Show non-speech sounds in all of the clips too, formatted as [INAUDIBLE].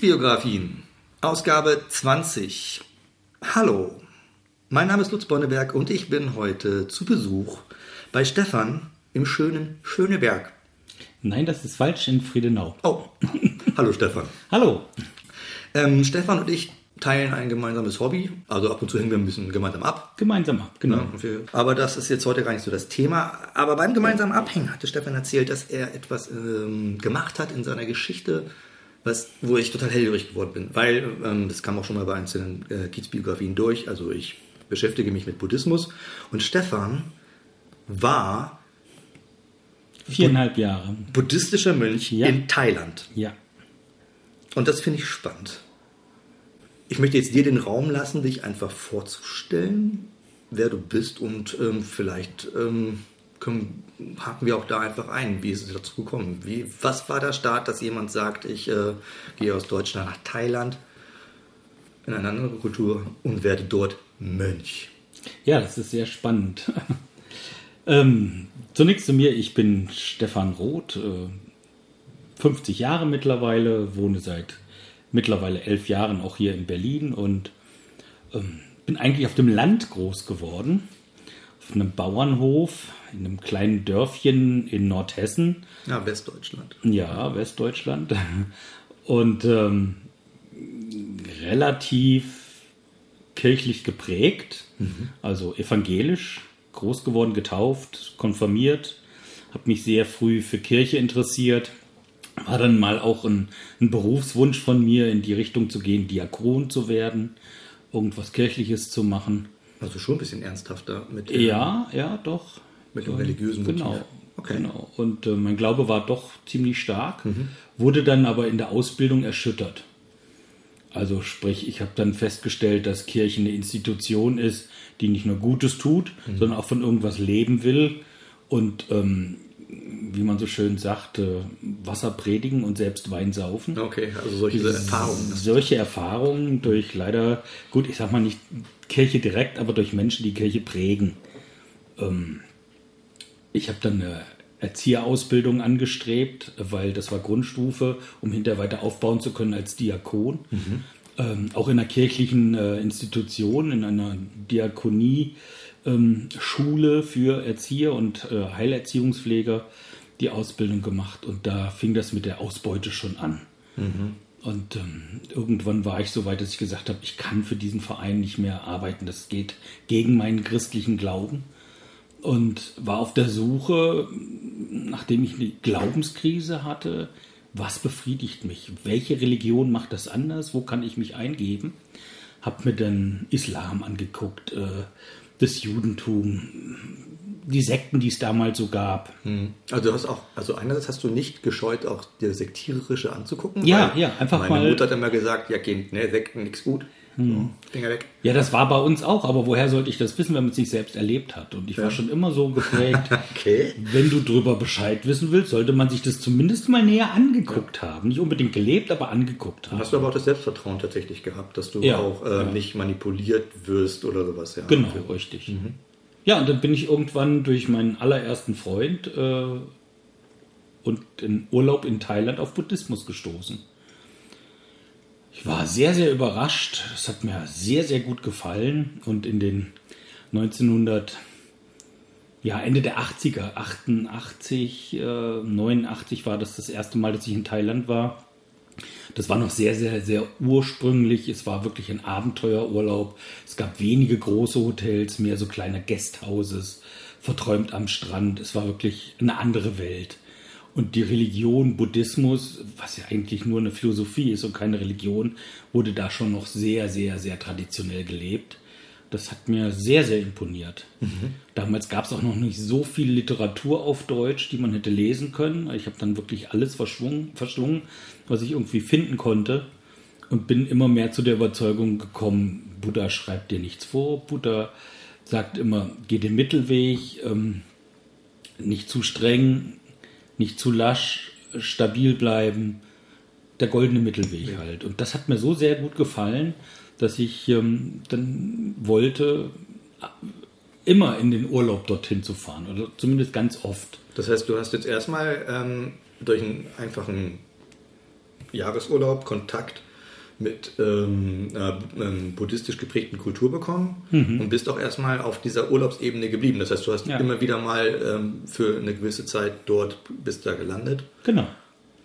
Kiezbiografien, Ausgabe 20. Hallo, mein Name ist Lutz Bonneberg und ich bin heute zu Besuch bei Stefan im schönen Schöneberg. Nein, das ist falsch in Friedenau. Oh, hallo Stefan. [LAUGHS] Hallo. Ähm, Stefan und ich teilen ein gemeinsames Hobby. Also ab und zu hängen wir ein bisschen gemeinsam ab. Gemeinsam ab, genau. Ja, aber das ist jetzt heute gar nicht so das Thema. Aber beim gemeinsamen Abhängen hatte Stefan erzählt, dass er etwas ähm, gemacht hat in seiner Geschichte, was, wo ich total hellhörig geworden bin. Weil, ähm, das kam auch schon mal bei einzelnen äh, Kiezbiografien durch, also ich beschäftige mich mit Buddhismus. Und Stefan war Viereinhalb Jahre. buddhistischer Mönch Ja. in Thailand. Ja. Und das finde ich spannend. Ich möchte jetzt dir den Raum lassen, dich einfach vorzustellen, wer du bist und ähm, vielleicht ähm, können, haken wir auch da einfach ein, wie ist es dazu gekommen? Wie, was war der Start, dass jemand sagt, ich äh, gehe aus Deutschland nach Thailand in eine andere Kultur und werde dort Mönch? Ja, das ist sehr spannend. [LAUGHS] ähm, zunächst zu mir, ich bin Stefan Roth, äh, 50 Jahre mittlerweile, wohne seit mittlerweile elf Jahren auch hier in Berlin und ähm, bin eigentlich auf dem Land groß geworden, auf einem Bauernhof in einem kleinen Dörfchen in Nordhessen. Ja, Westdeutschland. Ja, Westdeutschland. Und ähm, relativ kirchlich geprägt, also evangelisch, groß geworden, getauft, konfirmiert, habe mich sehr früh für Kirche interessiert, war dann mal auch ein, ein Berufswunsch von mir, in die Richtung zu gehen, Diakon zu werden, irgendwas Kirchliches zu machen. Also schon ein bisschen ernsthafter mit dem, Ja, ja, doch. Mit dem religiösen Motiv. Genau. Okay. genau. Und äh, mein Glaube war doch ziemlich stark, wurde dann aber in der Ausbildung erschüttert. Also sprich, ich habe dann festgestellt, dass Kirche eine Institution ist, die nicht nur Gutes tut, sondern auch von irgendwas leben will und ähm, wie man so schön sagt, äh, Wasser predigen und selbst Wein saufen. Okay, also solche Erfahrungen. Solche Erfahrungen durch leider, gut, ich sag mal nicht Kirche direkt, aber durch Menschen, die Kirche prägen. Ähm, ich habe dann eine Erzieherausbildung angestrebt, weil das war Grundstufe, um hinterher weiter aufbauen zu können als Diakon. Ähm, auch in einer kirchlichen äh, Institution, in einer Diakonie. Ähm, Schule für Erzieher und äh, Heilerziehungspfleger die Ausbildung gemacht und da fing das mit der Ausbeute schon an. Und ähm, irgendwann war ich so weit, dass ich gesagt habe, ich kann für diesen Verein nicht mehr arbeiten. Das geht gegen meinen christlichen Glauben. Und war auf der Suche, nachdem ich eine Glaubenskrise hatte, was befriedigt mich? Welche Religion macht das anders? Wo kann ich mich eingeben? Hab mir dann Islam angeguckt, äh, das Judentum, die Sekten, die es damals so gab. Also du hast auch, also einerseits hast du nicht gescheut, auch dir Sektiererische anzugucken. Ja, ja, einfach meine mal- Mutter hat immer gesagt, ja Kind, ne, Sekten, nix gut. So, Finger weg. Ja, das war bei uns auch, aber woher sollte ich das wissen, wenn man es nicht selbst erlebt hat? Und ich war schon immer so geprägt, [LAUGHS] Okay. wenn du drüber Bescheid wissen willst, sollte man sich das zumindest mal näher angeguckt haben. Nicht unbedingt gelebt, aber angeguckt haben. Hast du aber auch das Selbstvertrauen tatsächlich gehabt, dass du Ja, auch äh, nicht manipuliert wirst oder sowas, ja. Genau, richtig. Ja, und dann bin ich irgendwann durch meinen allerersten Freund äh, und in Urlaub in Thailand auf Buddhismus gestoßen. Ich war sehr, sehr überrascht. Es hat mir sehr, sehr gut gefallen. Und in den 1900, ja, Ende der 80er, 88, äh, 89 war das das erste Mal, dass ich in Thailand war. Das war noch sehr, sehr, sehr ursprünglich. Es war wirklich ein Abenteuerurlaub. Es gab wenige große Hotels, mehr so kleine Guesthouses, verträumt am Strand. Es war wirklich eine andere Welt. Und die Religion, Buddhismus, was ja eigentlich nur eine Philosophie ist und keine Religion, wurde da schon noch sehr, sehr, sehr traditionell gelebt. Das hat mir sehr, sehr imponiert. Damals gab es auch noch nicht so viel Literatur auf Deutsch, die man hätte lesen können. Ich habe dann wirklich alles verschwungen, verschlungen, was ich irgendwie finden konnte. Und bin immer mehr zu der Überzeugung gekommen, Buddha schreibt dir nichts vor. Buddha sagt immer, geh den Mittelweg, ähm, nicht zu streng, nicht zu lasch, stabil bleiben. Der goldene Mittelweg halt. Und das hat mir so sehr gut gefallen, dass ich ähm, dann wollte, immer in den Urlaub dorthin zu fahren. Oder zumindest ganz oft. Das heißt, du hast jetzt erstmal ähm, durch einen einfachen Jahresurlaub Kontakt mit ähm, äh, ähm, buddhistisch geprägten Kultur bekommen Mhm. und bist auch erstmal auf dieser Urlaubsebene geblieben. Das heißt, du hast Ja. immer wieder mal ähm, für eine gewisse Zeit dort bist da gelandet Genau.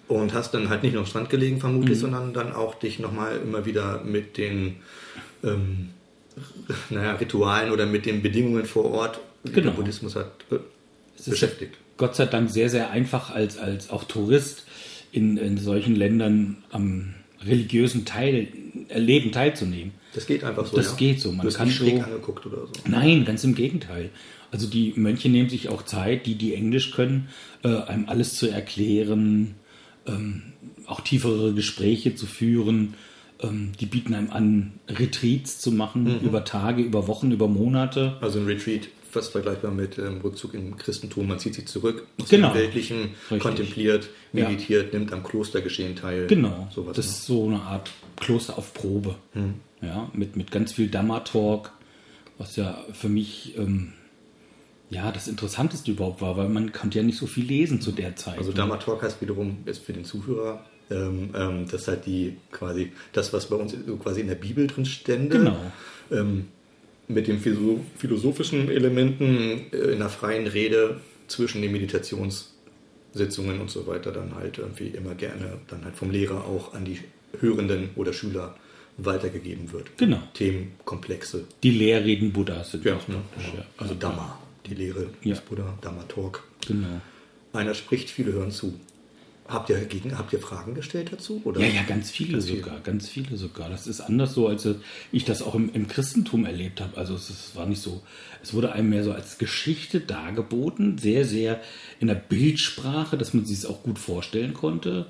und hast dann halt nicht nur am Strand gelegen Mhm. vermutlich, sondern dann auch dich nochmal immer wieder mit den ähm, naja, Ritualen oder mit den Bedingungen vor Ort, die Genau. der Buddhismus hat, äh, beschäftigt. Gott sei Dank sehr, sehr einfach als, als auch Tourist in, in solchen Ländern am religiösen Teil, Leben teilzunehmen. Das geht einfach so. Das ja? geht so. Man du kann nicht schräg so- angeguckt oder so. Nein, ganz im Gegenteil. Also die Mönche nehmen sich auch Zeit, die, die Englisch können, äh, einem alles zu erklären, ähm, auch tiefere Gespräche zu führen. Ähm, die bieten einem an, Retreats zu machen Mhm. über Tage, über Wochen, über Monate. Also ein Retreat, fast vergleichbar mit ähm, Rückzug im Christentum. Man zieht sich zurück aus Genau. dem Weltlichen, Richtig. kontempliert, Ja. meditiert, nimmt am Klostergeschehen teil. Genau. Sowas, das ne? ist so eine Art Kloster auf Probe. Hm. Ja, mit, mit ganz viel Dhamma-Talk, was ja für mich ähm, ja das Interessanteste überhaupt war, weil man konnte ja nicht so viel lesen zu der Zeit. Also ne? Dharma Talk heißt wiederum, ist für den Zuhörer, ähm, ähm, das halt die quasi, das, was bei uns quasi in der Bibel drin stände. Genau. Ähm, mit den philo- philosophischen Elementen äh, in einer freien Rede zwischen den Meditationssitzungen und so weiter dann halt irgendwie immer gerne dann halt vom Lehrer auch an die Hörenden oder Schüler weitergegeben wird. Genau. Themenkomplexe. Die Lehrreden Buddhas sind Ja, das genau. Ja. Also Dhamma, die Lehre Ja. des Buddha, Dhamma Talk. Genau. Einer spricht, viele hören zu. Habt ihr, gegen, habt ihr Fragen gestellt dazu? Oder? Ja, ja, ganz viele Ganz sogar, ganz viele sogar. Das ist anders so, als ich das auch im, im Christentum erlebt habe. Also es, es war nicht so, es wurde einem mehr so als Geschichte dargeboten, sehr, sehr in der Bildsprache, dass man sich es auch gut vorstellen konnte.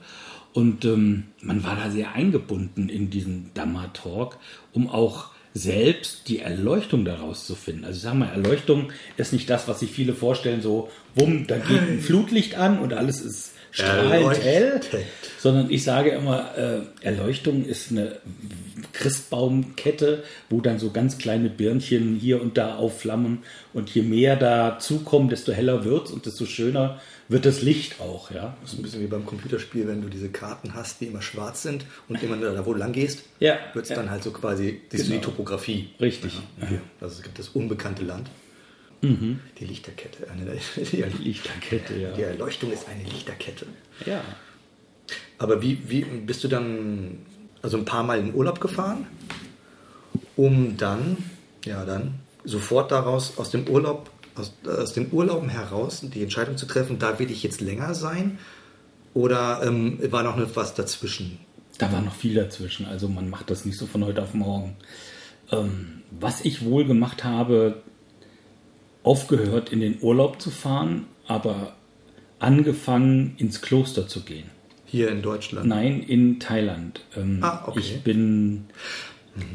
Und ähm, man war da sehr eingebunden in diesen Dhamma-Talk, um auch selbst die Erleuchtung daraus zu finden. Also ich sage mal, Erleuchtung ist nicht das, was sich viele vorstellen, so, wumm, da geht ein Flutlicht an und alles ist strahlend hell, sondern ich sage immer, äh, Erleuchtung ist eine Christbaumkette, wo dann so ganz kleine Birnchen hier und da aufflammen und je mehr dazukommen, desto heller wird's und desto schöner wird das Licht auch, ja. Das ist ein bisschen wie beim Computerspiel, wenn du diese Karten hast, die immer schwarz sind und immer da, wo lang gehst, Ja, wird es ja. dann halt so quasi das Genau. die Topografie. Richtig. Ja. Also es gibt das unbekannte Land. Die Lichterkette. [LAUGHS] Eine, die, Lichterkette, ja. die Erleuchtung ist eine Lichterkette. Ja. Aber wie, wie bist du dann also ein paar Mal in Urlaub gefahren, um dann, ja dann, sofort daraus aus dem Urlaub, aus, aus den Urlauben heraus die Entscheidung zu treffen, da will ich jetzt länger sein? Oder ähm, war noch was dazwischen? Da war noch viel dazwischen. Also man macht das nicht so von heute auf morgen. Ähm, was ich wohl gemacht habe, aufgehört in den Urlaub zu fahren, aber angefangen ins Kloster zu gehen. Hier in Deutschland? Nein, in Thailand. Ähm, Ah, okay. Ich bin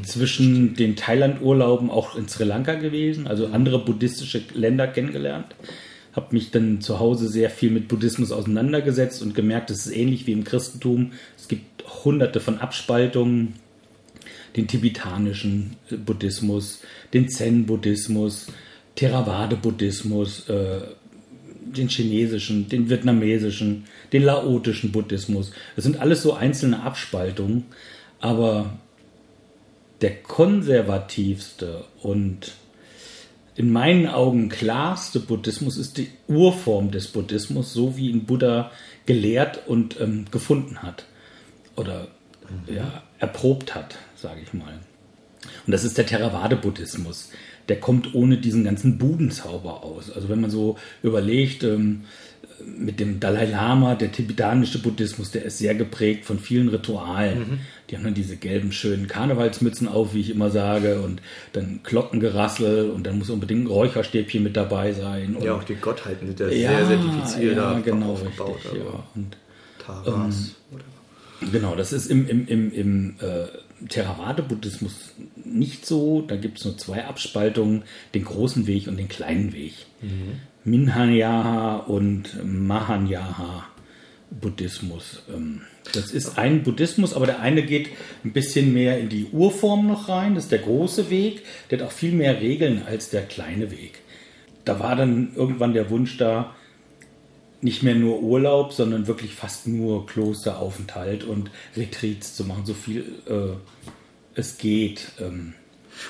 zwischen den Thailand-Urlauben auch in Sri Lanka gewesen, also andere buddhistische Länder kennengelernt. Habe mich dann zu Hause sehr viel mit Buddhismus auseinandergesetzt und gemerkt, es ist ähnlich wie im Christentum. Es gibt hunderte von Abspaltungen. Den tibetanischen äh, Buddhismus, den Zen-Buddhismus, Theravada-Buddhismus, äh, den chinesischen, den vietnamesischen, den laotischen Buddhismus. Das sind alles so einzelne Abspaltungen, aber der konservativste und in meinen Augen klarste Buddhismus ist die Urform des Buddhismus, so wie ihn Buddha gelehrt und ähm, gefunden hat oder ja, erprobt hat, sage ich mal. Und das ist der Theravada-Buddhismus. Der kommt ohne diesen ganzen Budenzauber aus. Also wenn man so überlegt, ähm, mit dem Dalai Lama, der tibetanische Buddhismus, der ist sehr geprägt von vielen Ritualen. Die haben dann diese gelben, schönen Karnevalsmützen auf, wie ich immer sage, und dann Glockengerassel und dann muss unbedingt ein Räucherstäbchen mit dabei sein. Ja, auch die Gottheiten sind ja, sehr, sehr diffizil ja, da genau, aufgebaut. richtig, ja. Und Taras oder Genau, das ist im, im, im, im äh, Theravada-Buddhismus nicht so. Da gibt es nur zwei Abspaltungen, den großen Weg und den kleinen Weg. Minhanayaha und Mahanayaha-Buddhismus. Ähm, das ist ein Buddhismus, aber der eine geht ein bisschen mehr in die Urform noch rein. Das ist der große Weg. Der hat auch viel mehr Regeln als der kleine Weg. Da war dann irgendwann der Wunsch da, nicht mehr nur Urlaub, sondern wirklich fast nur Klosteraufenthalt und Retreats zu machen, so viel äh, es geht. Ähm,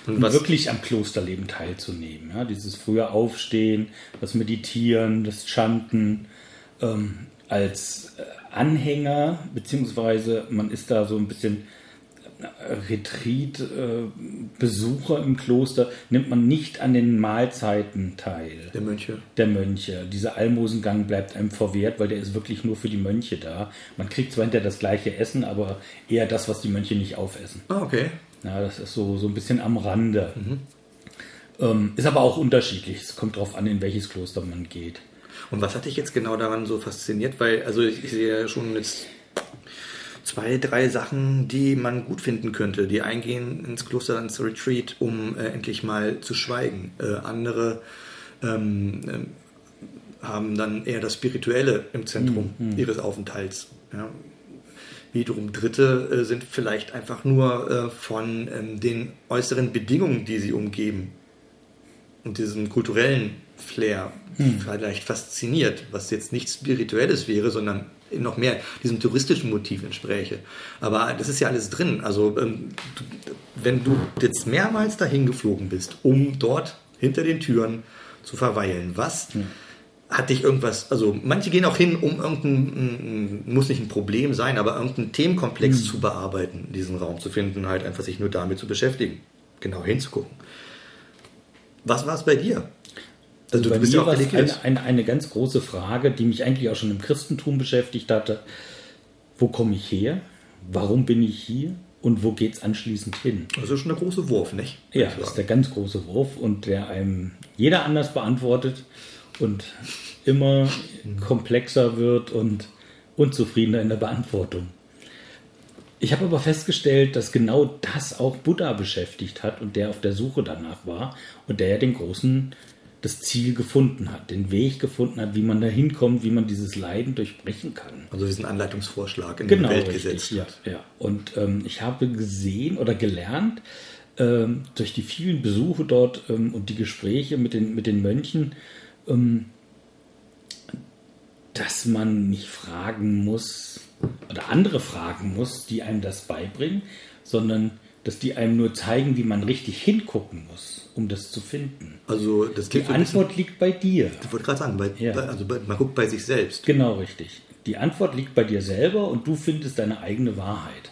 und um wirklich am Klosterleben teilzunehmen. Ja, dieses frühe Aufstehen, das Meditieren, das Chanten ähm, als äh, Anhänger, beziehungsweise man ist da so ein bisschen Retreat-Besucher im Kloster nimmt man nicht an den Mahlzeiten teil. Der Mönche. Der Mönche. Dieser Almosengang bleibt einem verwehrt, weil der ist wirklich nur für die Mönche da. Man kriegt zwar hinterher das gleiche Essen, aber eher das, was die Mönche nicht aufessen. Ah, okay. Ja, das ist so, so ein bisschen am Rande. Mhm. Ähm, ist aber auch unterschiedlich. Es kommt darauf an, in welches Kloster man geht. Und was hat dich jetzt genau daran so fasziniert? Weil, also ich, ich sehe ja schon jetzt zwei, drei Sachen, die man gut finden könnte. Die eingehen ins Kloster, ins Retreat, um äh, endlich mal zu schweigen. Äh, andere ähm, äh, haben dann eher das Spirituelle im Zentrum mhm. ihres Aufenthalts. Ja. Wiederum Dritte äh, sind vielleicht einfach nur äh, von ähm, den äußeren Bedingungen, die sie umgeben und diesem kulturellen Flair hm. vielleicht fasziniert, was jetzt nichts Spirituelles wäre, sondern noch mehr diesem touristischen Motiv entspräche. Aber das ist ja alles drin. Also ähm, wenn du jetzt mehrmals dahin geflogen bist, um dort hinter den Türen zu verweilen, was ja. hat dich irgendwas, also manche gehen auch hin, um irgendein, muss nicht ein Problem sein, aber irgendeinen Themenkomplex mhm. zu bearbeiten, diesen Raum zu finden, halt einfach sich nur damit zu beschäftigen, genau hinzugucken. Was war es bei dir? Also bei mir war es eine, eine, eine, ganz große Frage, die mich eigentlich auch schon im Christentum beschäftigt hatte. Wo komme ich her? Warum bin ich hier? Und wo geht es anschließend hin? Das ist schon der große Wurf, nicht? Ja, das ist der ganz große Wurf und der einem jeder anders beantwortet und immer komplexer wird und unzufriedener in der Beantwortung. Ich habe aber festgestellt, dass genau das auch Buddha beschäftigt hat und der auf der Suche danach war und der ja den großen das Ziel gefunden hat, den Weg gefunden hat, wie man da hinkommt, wie man dieses Leiden durchbrechen kann. Also diesen Anleitungsvorschlag in genau, die Welt richtig, gesetzt. Ja, ja. Und ähm, ich habe gesehen oder gelernt, ähm, durch die vielen Besuche dort ähm, und die Gespräche mit den, mit den Mönchen, ähm, dass man nicht fragen muss oder andere fragen muss, die einem das beibringen, sondern dass die einem nur zeigen, wie man richtig hingucken muss, um das zu finden. Also das die Antwort bisschen, liegt bei dir. Ich wollte gerade sagen, bei, ja. also bei, man guckt bei sich selbst. Genau richtig. Die Antwort liegt bei dir selber und du findest deine eigene Wahrheit.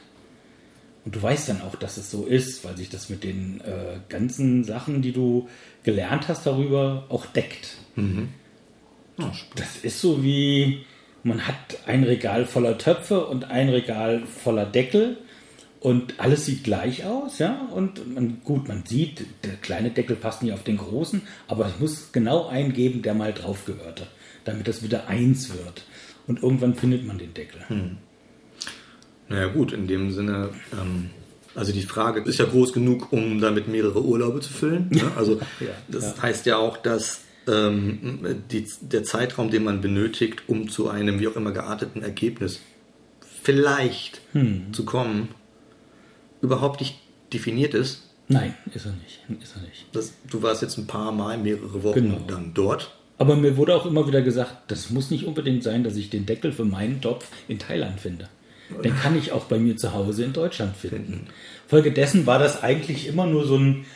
Und du weißt dann auch, dass es so ist, weil sich das mit den äh, ganzen Sachen, die du gelernt hast darüber, auch deckt. Mhm. Oh, das ist so wie, man hat ein Regal voller Töpfe und ein Regal voller Deckel und alles sieht gleich aus, ja. Und man, gut, man sieht, der kleine Deckel passt nicht auf den großen, aber es muss genau einen geben, der mal drauf gehörte, damit das wieder eins wird. Und irgendwann findet man den Deckel. Hm. Naja, gut, in dem Sinne, ähm, also die Frage ist ja groß genug, um damit mehrere Urlaube zu füllen. Ne? [LAUGHS] Also ja, das ja. heißt ja auch, dass ähm, die, der Zeitraum, den man benötigt, um zu einem wie auch immer gearteten Ergebnis vielleicht hm. zu kommen, überhaupt nicht definiert ist. Nein, ist er nicht. Ist er nicht. Das, du warst jetzt ein paar Mal, mehrere Wochen genau. dann dort. Aber mir wurde auch immer wieder gesagt, das muss nicht unbedingt sein, dass ich den Deckel für meinen Topf in Thailand finde. Den kann ich auch bei mir zu Hause in Deutschland finden. Folgedessen war das eigentlich immer nur so ein,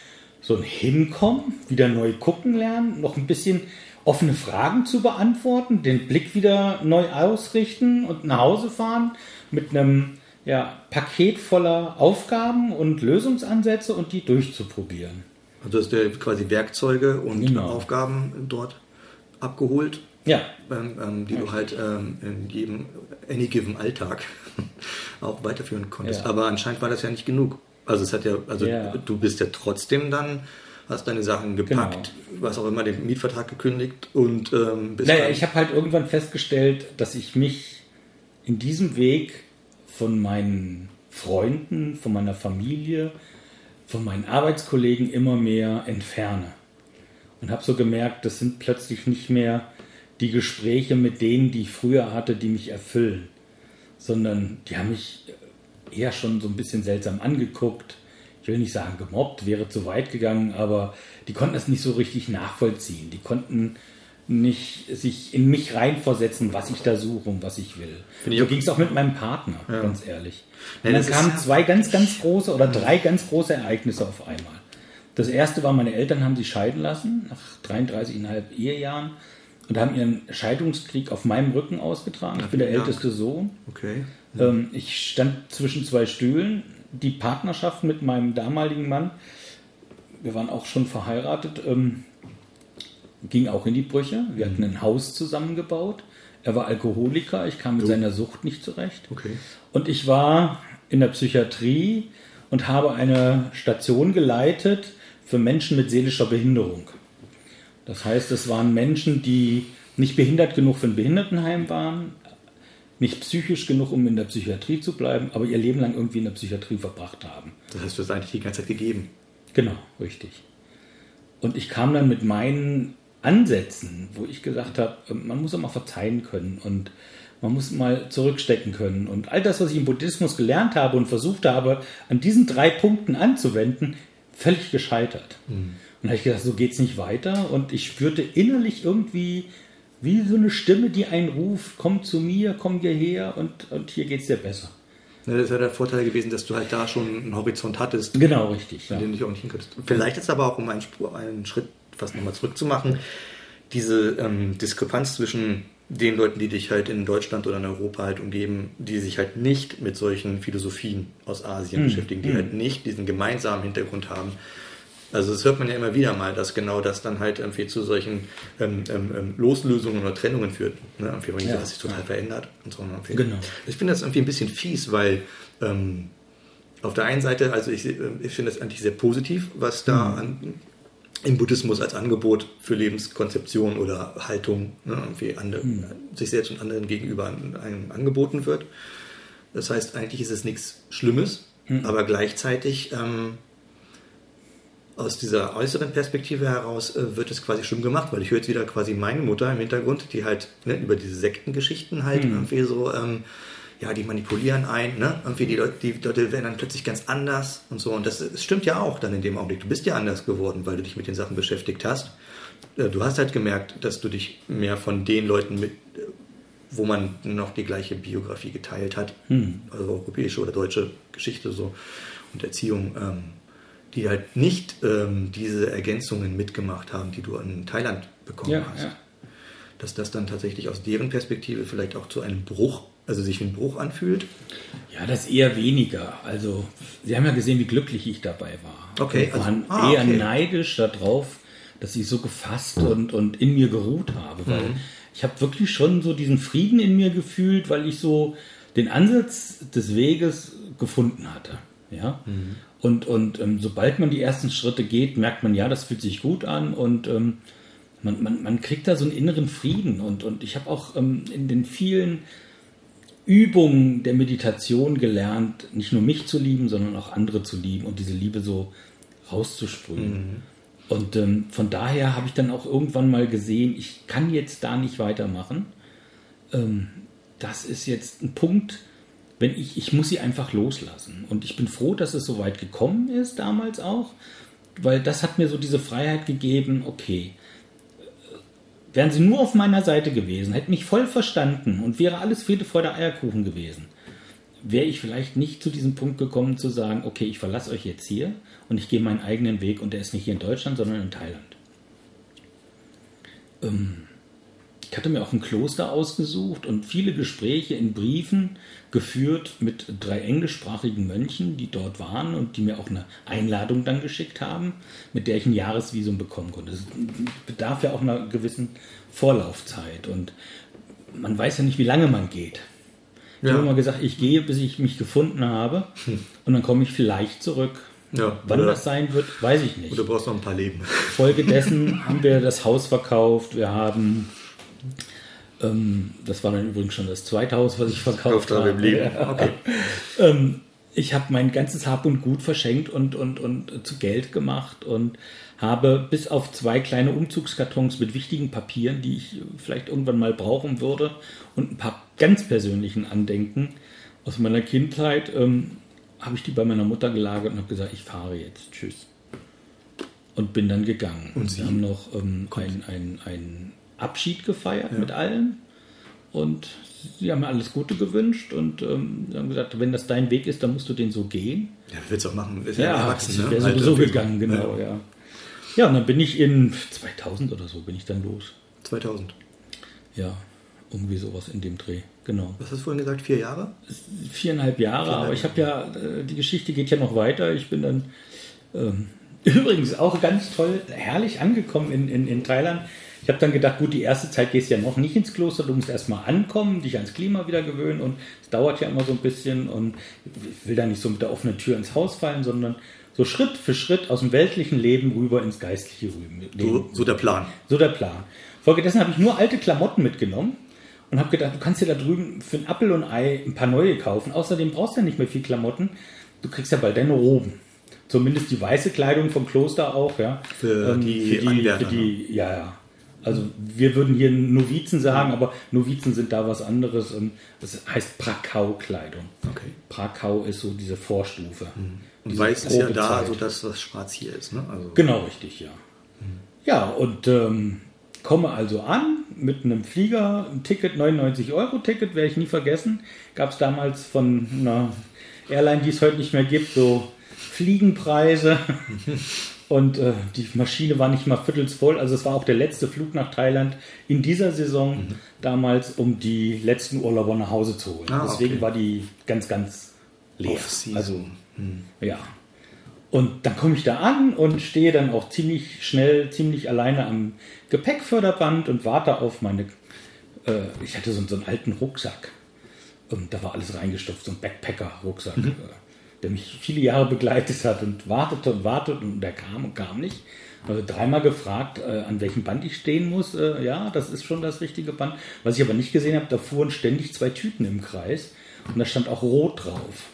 so ein Hinkommen, wieder neu gucken lernen, noch ein bisschen offene Fragen zu beantworten, den Blick wieder neu ausrichten und nach Hause fahren mit einem ja, Paket voller Aufgaben und Lösungsansätze und die durchzuprobieren. Also hast du quasi Werkzeuge und genau. Aufgaben dort abgeholt, ja. Ähm, ähm, die ja. du halt ähm, in jedem any given Alltag [LAUGHS] auch weiterführen konntest. Ja. Aber anscheinend war das ja nicht genug. Also es hat ja, also du bist ja trotzdem dann hast deine Sachen gepackt, genau. was auch immer, den Mietvertrag gekündigt und ähm, bist Naja, ich habe halt irgendwann festgestellt, dass ich mich in diesem Weg von meinen Freunden, von meiner Familie, von meinen Arbeitskollegen immer mehr entferne. Und habe so gemerkt, das sind plötzlich nicht mehr die Gespräche mit denen, die ich früher hatte, die mich erfüllen, sondern die haben mich eher schon so ein bisschen seltsam angeguckt. Ich will nicht sagen gemobbt, wäre zu weit gegangen, aber die konnten das nicht so richtig nachvollziehen. Die konnten nicht sich in mich reinversetzen, was ich da suche und was ich will. Finde ich so auch- ging es auch mit meinem Partner, Ja. ganz ehrlich. Und dann kamen zwei ganz, ganz große oder drei ganz große Ereignisse auf einmal. Das erste war, meine Eltern haben sich scheiden lassen, nach 33,5 Ehejahren, und haben ihren Scheidungskrieg auf meinem Rücken ausgetragen. Ich bin der älteste Sohn. Okay. Ähm, ich stand zwischen zwei Stühlen. Die Partnerschaft mit meinem damaligen Mann, wir waren auch schon verheiratet, ähm, ging auch in die Brüche. Wir hatten ein Haus zusammengebaut. Er war Alkoholiker, ich kam mit seiner Sucht nicht zurecht. Okay. Und ich war in der Psychiatrie und habe eine Station geleitet für Menschen mit seelischer Behinderung. Das heißt, es waren Menschen, die nicht behindert genug für ein Behindertenheim waren, nicht psychisch genug, um in der Psychiatrie zu bleiben, aber ihr Leben lang irgendwie in der Psychiatrie verbracht haben. Das heißt, du hast eigentlich die ganze Zeit gegeben. Genau, richtig. Und ich kam dann mit meinen Ansätzen, wo ich gesagt habe, ähm, man muss auch mal verzeihen können und man muss mal zurückstecken können. Und all das, was ich im Buddhismus gelernt habe und versucht habe, an diesen drei Punkten anzuwenden, völlig gescheitert. Und da habe ich gedacht, so geht es nicht weiter. Und ich spürte innerlich irgendwie wie so eine Stimme, die einen ruft, komm zu mir, komm hierher und, und hier geht es dir besser. Ne, Das ja der Vorteil gewesen, dass du halt da schon einen Horizont hattest, Genau, richtig. Ja. den du dich auch nicht. Vielleicht ist aber auch, um einen, Spur, einen Schritt fast nochmal zurückzumachen, diese ähm, Diskrepanz zwischen den Leuten, die dich halt in Deutschland oder in Europa halt umgeben, die sich halt nicht mit solchen Philosophien aus Asien beschäftigen, die halt nicht diesen gemeinsamen Hintergrund haben. Also das hört man ja immer wieder mal, dass genau das dann halt irgendwie zu solchen ähm, ähm, ähm, Loslösungen oder Trennungen führt. Ne? Irgendwie, Ja. das sich total verändert und so. Irgendwie. Genau. Ich finde das irgendwie ein bisschen fies, weil ähm, auf der einen Seite, also ich, äh, ich finde das eigentlich sehr positiv, was da an, im Buddhismus als Angebot für Lebenskonzeption oder Haltung ne, irgendwie andere, sich selbst und anderen gegenüber einem angeboten wird. Das heißt, eigentlich ist es nichts Schlimmes, aber gleichzeitig ähm, aus dieser äußeren Perspektive heraus äh, wird es quasi schlimm gemacht, weil ich höre jetzt wieder quasi meine Mutter im Hintergrund, die halt ne, über diese Sektengeschichten halt irgendwie so, ähm, ja, die manipulieren ein, ne? Irgendwie die Leute, die Leute werden dann plötzlich ganz anders und so. Und das, das stimmt ja auch dann in dem Augenblick. Du bist ja anders geworden, weil du dich mit den Sachen beschäftigt hast. Äh, Du hast halt gemerkt, dass du dich mehr von den Leuten mit, äh, wo man noch die gleiche Biografie geteilt hat, also europäische oder deutsche Geschichte so und Erziehung, ähm, die halt nicht ähm, diese Ergänzungen mitgemacht haben, die du in Thailand bekommen Ja, hast. ja. Dass das dann tatsächlich aus deren Perspektive vielleicht auch zu einem Bruch, also sich wie ein Bruch anfühlt. Ja, das eher weniger. Also, Sie haben ja gesehen, wie glücklich ich dabei war. Okay, Und also- waren ah, eher okay. neidisch darauf, dass ich so gefasst und, und in mir geruht habe. Weil Mhm. ich habe wirklich schon so diesen Frieden in mir gefühlt, weil ich so den Ansatz des Weges gefunden hatte. Ja? Mhm. Und, und ähm, sobald man die ersten Schritte geht, merkt man, ja, das fühlt sich gut an und ähm, man, man, man kriegt da so einen inneren Frieden. Und, und ich habe auch ähm, in den vielen Übungen der Meditation gelernt, nicht nur mich zu lieben, sondern auch andere zu lieben und diese Liebe so rauszusprühen. Und ähm, von daher habe ich dann auch irgendwann mal gesehen, ich kann jetzt da nicht weitermachen. Ähm, das ist jetzt ein Punkt, wenn ich, ich muss sie einfach loslassen. Und ich bin froh, dass es so weit gekommen ist, damals auch, weil das hat mir so diese Freiheit gegeben, okay, Wären sie nur auf meiner Seite gewesen, hätten mich voll verstanden und wäre alles Friede, Freude, Eierkuchen gewesen, wäre ich vielleicht nicht zu diesem Punkt gekommen zu sagen, okay, ich verlasse euch jetzt hier und ich gehe meinen eigenen Weg und der ist nicht hier in Deutschland, sondern in Thailand. Ähm, ich hatte mir auch ein Kloster ausgesucht und viele Gespräche in Briefen geführt mit drei englischsprachigen Mönchen, die dort waren und die mir auch eine Einladung dann geschickt haben, mit der ich ein Jahresvisum bekommen konnte. Es bedarf ja auch einer gewissen Vorlaufzeit und man weiß ja nicht, wie lange man geht. Ich Ja. habe immer gesagt, ich gehe, bis ich mich gefunden habe und dann komme ich vielleicht zurück. Ja, Wann oder, das sein wird, weiß ich nicht. oder du brauchst noch ein paar Leben. Folgedessen haben wir das Haus verkauft. Wir haben, ähm, das war dann übrigens schon das zweite Haus, was ich verkauft habe. im Leben. Okay. [LAUGHS] Ähm, ich habe mein ganzes Hab und Gut verschenkt und, und, und zu Geld gemacht und habe bis auf zwei kleine Umzugskartons mit wichtigen Papieren, die ich vielleicht irgendwann mal brauchen würde und ein paar ganz persönlichen Andenken aus meiner Kindheit, ähm, habe ich die bei meiner Mutter gelagert und habe gesagt, ich fahre jetzt, tschüss. Und bin dann gegangen. Und Sie? Wir haben noch ähm, ein, ein, ein Abschied gefeiert mit allen. Und sie haben mir alles Gute gewünscht und ähm, haben gesagt, wenn das dein Weg ist, dann musst du den so gehen. Ja, willst du auch machen. Ist Ja, erwachsen, ich ne? wäre sowieso gegangen, genau, ja. ja. und dann bin ich in 2000 oder so, bin ich dann los. 2000. Ja, irgendwie sowas in dem Dreh, genau. Was hast du vorhin gesagt? Vier Jahre? Viereinhalb Jahre, aber ich habe ja, äh, die Geschichte geht ja noch weiter. Ich bin dann ähm, [LAUGHS] übrigens auch ganz toll, herrlich angekommen in, in, in Thailand. Ich habe dann gedacht, gut, die erste Zeit gehst du ja noch nicht ins Kloster, du musst erstmal ankommen, dich ans Klima wieder gewöhnen und es dauert ja immer so ein bisschen und ich will da nicht so mit der offenen Tür ins Haus fallen, sondern so Schritt für Schritt aus dem weltlichen Leben rüber ins geistliche Leben. So, so der Plan. So der Plan. Folgedessen habe ich nur alte Klamotten mitgenommen und habe gedacht, du kannst dir da drüben für ein Appel und Ei ein paar neue kaufen. Außerdem brauchst du ja nicht mehr viel Klamotten. Du kriegst ja bald deine Roben. Zumindest die weiße Kleidung vom Kloster auch, ja. Für die für die, Anwärter, für die ja, ja. Also wir würden hier Novizen sagen, aber Novizen sind da was anderes. Und Das heißt Prakau-Kleidung. Okay. Prakau ist so diese Vorstufe. Und Diese weiß ist ja da, so dass das schwarz hier ist. Ne? Also, Genau, richtig, ja. Ja, und ähm, komme also an mit einem Flieger, ein Ticket, 99 Euro Ticket, werde ich nie vergessen. Gab es damals von einer Airline, die es heute nicht mehr gibt, so Fliegenpreise. [LAUGHS] Und äh, die Maschine war nicht mal viertels voll. Also es war auch der letzte Flug nach Thailand in dieser Saison Mhm. damals, um die letzten Urlauber nach Hause zu holen. Ah, Deswegen okay. war die ganz, ganz leer. Also ja. Und dann komme ich da an und stehe dann auch ziemlich schnell, ziemlich alleine am Gepäckförderband und warte auf meine. Äh, ich hatte so, so einen alten Rucksack. Und da war alles reingestopft, so ein Backpacker-Rucksack, äh, der mich viele Jahre begleitet hat und wartete und wartete und der kam und kam nicht. Also dreimal gefragt, äh, an welchem Band ich stehen muss. Äh, ja, das ist schon das richtige Band. Was ich aber nicht gesehen habe, da fuhren ständig zwei Tüten im Kreis und da stand auch rot drauf.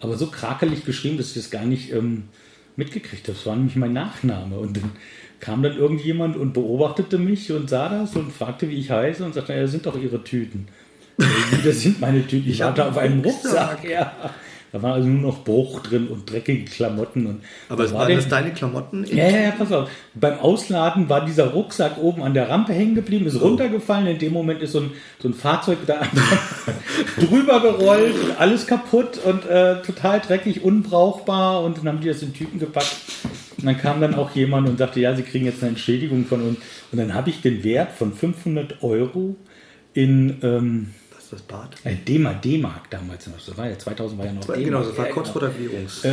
Aber so krakelig geschrieben, dass ich das gar nicht ähm, mitgekriegt habe. Das war nämlich mein Nachname. Und dann kam dann irgendjemand und beobachtete mich und sah das und fragte, wie ich heiße und sagte, ja, das sind doch Ihre Tüten. Äh, das sind meine Tüten. Ich hab warte auf einen Rucksack. Rucksack. Ja. Da war also nur noch Bruch drin und dreckige Klamotten. Und aber es da waren das deine Klamotten? ja, ja, ja, pass auf. Beim Ausladen war dieser Rucksack oben an der Rampe hängen geblieben, ist runtergefallen. In dem Moment ist so ein, so ein Fahrzeug da [LAUGHS] drüber gerollt, alles kaputt und äh, total dreckig, unbrauchbar. Und dann haben die das in Tüten gepackt. Und dann kam dann auch jemand und sagte, ja, sie kriegen jetzt eine Entschädigung von uns. Und dann habe ich den Wert von 500 Euro in ähm, Das Bad? äh, D-Mark, D-Mark damals noch. Das war ja 2000 war ja noch D-Mark. Genau, das war Ja, kurz genau vor der Währungs.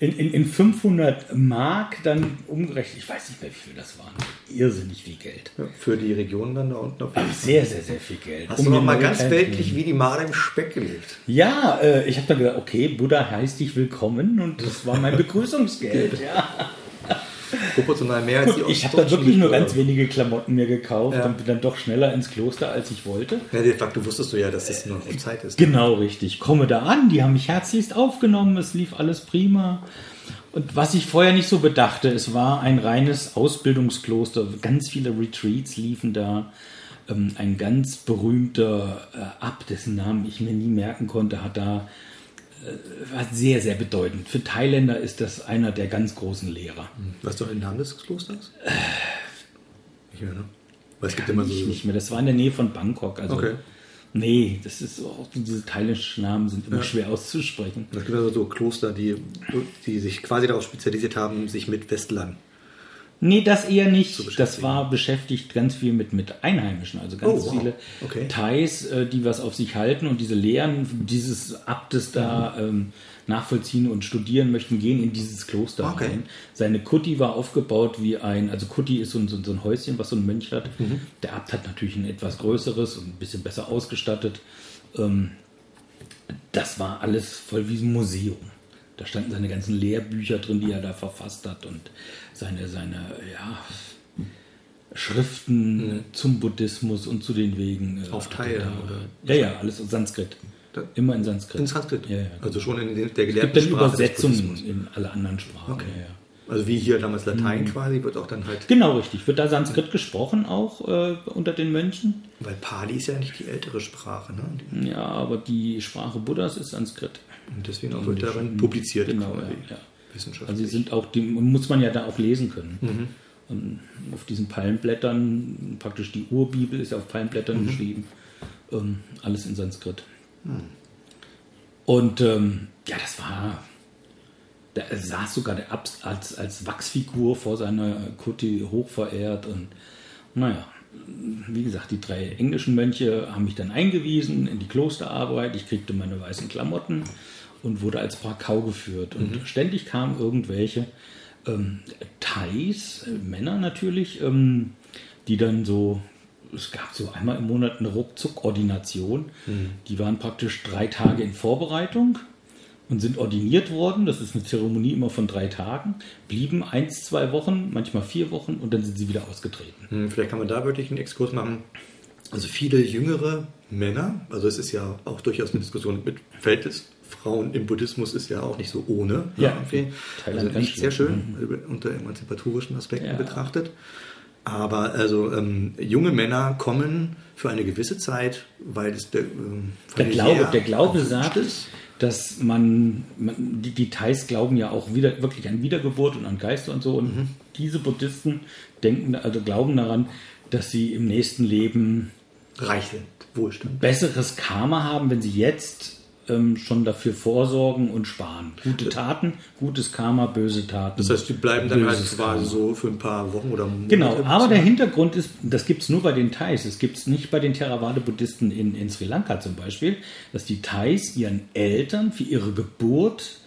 in, in, in 500 Mark dann umgerechnet, ich weiß nicht mehr, wie viel das waren. Irrsinnig viel Geld. Ja, für die Region dann da unten auf jeden sehr, sehr, sehr viel Geld. Hast Um du noch mal ganz weltlich wie die Made im Speck gelebt? Ja, äh, ich habe dann gesagt, okay, Buddha heißt dich willkommen und das war mein [LAUGHS] Begrüßungsgeld. ja. Proportional mehr als die Ich habe dann ostdeutschen wirklich nur ganz wenige Klamotten mir gekauft Ja. und bin dann doch schneller ins Kloster, als ich wollte. Ja, de facto wusstest du ja, dass das nur noch Zeit ist. Genau, richtig. Komme da an, die haben mich herzlichst aufgenommen, es lief alles prima. Und was ich vorher nicht so bedachte, es war ein reines Ausbildungskloster, ganz viele Retreats liefen da. Ähm, Ein ganz berühmter äh, Abt, dessen Namen ich mir nie merken konnte, hat da war sehr, sehr bedeutend. Für Thailänder ist das einer der ganz großen Lehrer. Weißt du den Namen des Klosters? Nicht mehr, ne? Weil es gibt immer so. Ich nicht mehr. Das war in der Nähe von Bangkok. Also, Okay. Nee, das ist auch, diese thailändischen Namen sind immer schwer auszusprechen. Es gibt also so Kloster, die, die sich quasi darauf spezialisiert haben, sich mit Westlern. Nee, das eher nicht. Das war beschäftigt ganz viel mit, mit Einheimischen, also ganz Oh, wow. viele Okay. Thais, äh, die was auf sich halten und diese Lehren dieses Abtes da Mhm. ähm, nachvollziehen und studieren möchten, gehen in dieses Kloster Okay. rein. Seine Kutti war aufgebaut wie ein, also Kutti ist so ein, so ein- so ein Häuschen, was so ein Mönch hat. Mhm. Der Abt hat natürlich ein etwas größeres und ein bisschen besser ausgestattet. Ähm, das war alles voll wie ein Museum. Da standen seine ganzen Lehrbücher drin, die er da verfasst hat und seine, seine ja, Schriften zum Buddhismus und zu den Wegen. äh, Auf Thai er dann, Ja, ja, alles in Sanskrit. Da- Immer in Sanskrit. In Sanskrit. Ja, ja. Also schon in der es gibt gelehrten dann Sprache Übersetzungen in alle anderen Sprachen. Okay. Ja. Also wie hier damals Latein Mhm. quasi, wird auch dann halt. Genau, richtig. Wird da Sanskrit gesprochen auch äh, unter den Mönchen? Weil Pali ist ja nicht die ältere Sprache, ne? Ja, aber die Sprache Buddhas ist Sanskrit. Und deswegen auch wird darin publiziert Genau, quasi. ja, ja. Wissenschaftlich. Also sie sind auch, die muss man ja da auch lesen können. ähm, auf diesen Palmblättern, praktisch die Urbibel ist ja auf Palmblättern mhm. geschrieben, ähm, alles in Sanskrit. Mhm. Und ähm, ja, das war, da saß sogar der Abs als, als Wachsfigur vor seiner Kutti hochverehrt und naja, wie gesagt, die drei englischen Mönche haben mich dann eingewiesen in die Klosterarbeit. Ich kriegte meine weißen Klamotten und wurde als Brakau geführt. Und mhm. ständig kamen irgendwelche ähm, Thais, äh, Männer natürlich, ähm, die dann so, es gab so einmal im Monat eine Ruckzuck-Ordination. Mhm. Die waren praktisch drei Tage in Vorbereitung und sind ordiniert worden. Das ist eine Zeremonie immer von drei Tagen. Blieben eins, zwei Wochen, manchmal vier Wochen und dann sind sie wieder ausgetreten. Hm, vielleicht kann man da wirklich einen Exkurs machen. Also viele jüngere Männer, also es ist ja auch durchaus eine Diskussion mit Verhältnis Frauen im Buddhismus ist ja auch nicht so ohne. Ja, irgendwie. Also nicht sehr schön mhm. unter emanzipatorischen Aspekten ja. betrachtet. Aber also ähm, junge Männer kommen für eine gewisse Zeit, weil es der, ähm, der Glaube, der Glaube sagt, ist dass man, man die Details glauben ja auch wieder, wirklich an Wiedergeburt und an Geister und so. Und mhm. diese Buddhisten denken, also glauben daran, dass sie im nächsten Leben reich sind, Wohlstand. Besseres Karma haben, wenn sie jetzt ähm, schon dafür vorsorgen und sparen. Gute Taten, gutes Karma, böse Taten. Das heißt, die bleiben dann halt quasi so für ein paar Wochen oder Monate. Genau, aber der Hintergrund ist, das gibt es nur bei den Thais, es gibt es nicht bei den Theravada-Buddhisten in, in Sri Lanka zum Beispiel, dass die Thais ihren Eltern für ihre Geburt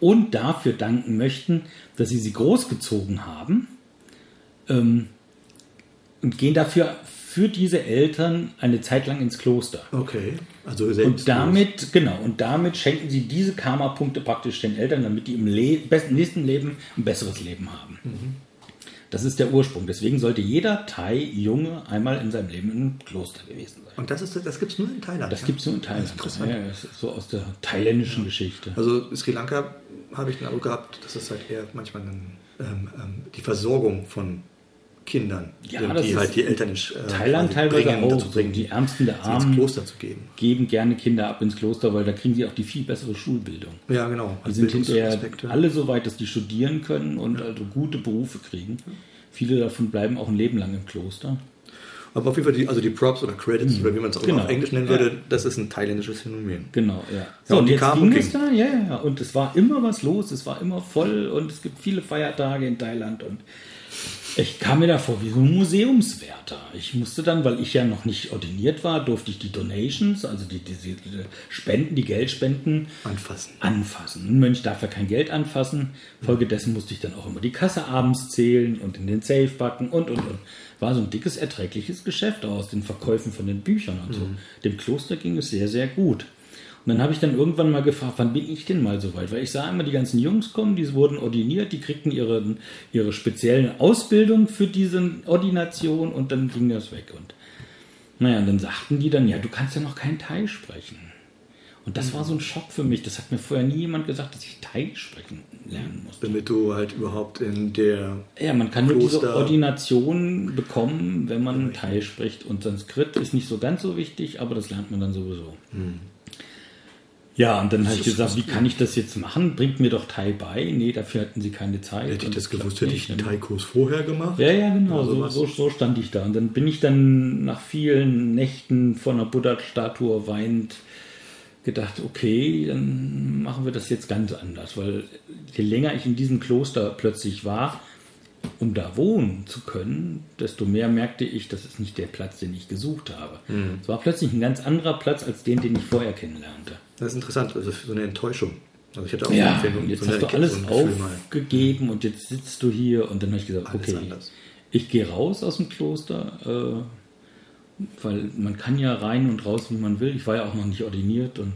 und dafür danken möchten, dass sie sie großgezogen haben ähm, und gehen dafür für diese Eltern eine Zeit lang ins Kloster. Okay, also selbst. Und damit, genau, und damit schenken sie diese Karma-Punkte praktisch den Eltern, damit die im Le nächsten Leben ein besseres Leben haben. Mhm. Das ist der Ursprung. Deswegen sollte jeder Thai-Junge einmal in seinem Leben im Kloster gewesen sein. Und das, das gibt es nur in Thailand? Das ja? gibt es nur in Thailand. Das, ja, das ist so aus der thailändischen ja. Geschichte. Also Sri Lanka habe ich den Eindruck gehabt, dass es halt eher manchmal ein, ähm, ähm, die Versorgung von Kindern, ja, die halt die Eltern in äh, Thailand teilweise bringen, auch. Bringen, die Ärmsten der Armen ins Kloster zu geben. geben gerne Kinder ab ins Kloster, weil da kriegen sie auch die viel bessere Schulbildung. Ja, genau. Die sind hinterher alle so weit, dass die studieren können und ja. also gute Berufe kriegen. Viele davon bleiben auch ein Leben lang im Kloster. Aber auf jeden Fall, die, also die Props oder Credits, mhm. oder wie man es auch genau. auf Englisch nennen würde, das ist ein thailändisches Phänomen. Genau, ja. So, ja, und, und jetzt ging es da, ja, ja. Und es war immer was los, es war immer voll und es gibt viele Feiertage in Thailand und ich kam mir da vor wie so ein Museumswärter. Ich musste dann, weil ich ja noch nicht ordiniert war, durfte ich die Donations, also die, die, die Spenden, die Geldspenden anfassen. anfassen. Ein Mönch darf ja kein Geld anfassen. Folgedessen musste ich dann auch immer die Kasse abends zählen und in den Safe backen und und und. War so ein dickes, erträgliches Geschäft aus den Verkäufen von den Büchern und so. Mhm. Dem Kloster ging es sehr, sehr gut. Und dann habe ich dann irgendwann mal gefragt, wann bin ich denn mal so weit? Weil ich sah immer, die ganzen Jungs kommen, die wurden ordiniert, die kriegten ihre, ihre speziellen Ausbildung für diese Ordination und dann ging das weg. Und naja, und dann sagten die dann, ja, du kannst ja noch keinen Thai sprechen. Und das war so ein Schock für mich. Das hat mir vorher nie jemand gesagt, dass ich Thai sprechen lernen muss. Damit du halt überhaupt in der. Ja, man kann Kloster nur diese Ordination bekommen, wenn man Thai spricht. Und Sanskrit ist nicht so ganz so wichtig, aber das lernt man dann sowieso. Hm. Ja, und dann habe ich gesagt, wie kann ich das jetzt machen? Bringt mir doch Thai bei. Nee, dafür hatten sie keine Zeit. Hätte ich das gewusst, hätte ich einen Thai-Kurs vorher gemacht. Ja, ja, genau, so, so, so, stand ich da. Und dann bin ich dann nach vielen Nächten vor einer Buddha-Statue weinend gedacht, okay, dann machen wir das jetzt ganz anders. Weil je länger ich in diesem Kloster plötzlich war, um da wohnen zu können, desto mehr merkte ich, das ist nicht der Platz, den ich gesucht habe. Mhm. Es war plötzlich ein ganz anderer Platz als den, den ich vorher kennenlernte. Das ist interessant, also so eine Enttäuschung. Also ich hatte auch ja, eine jetzt so hast du alles so aufgegeben und jetzt sitzt du hier und dann habe ich gesagt, alles okay, anders. ich gehe raus aus dem Kloster, äh, weil man kann ja rein und raus, wie man will. Ich war ja auch noch nicht ordiniert und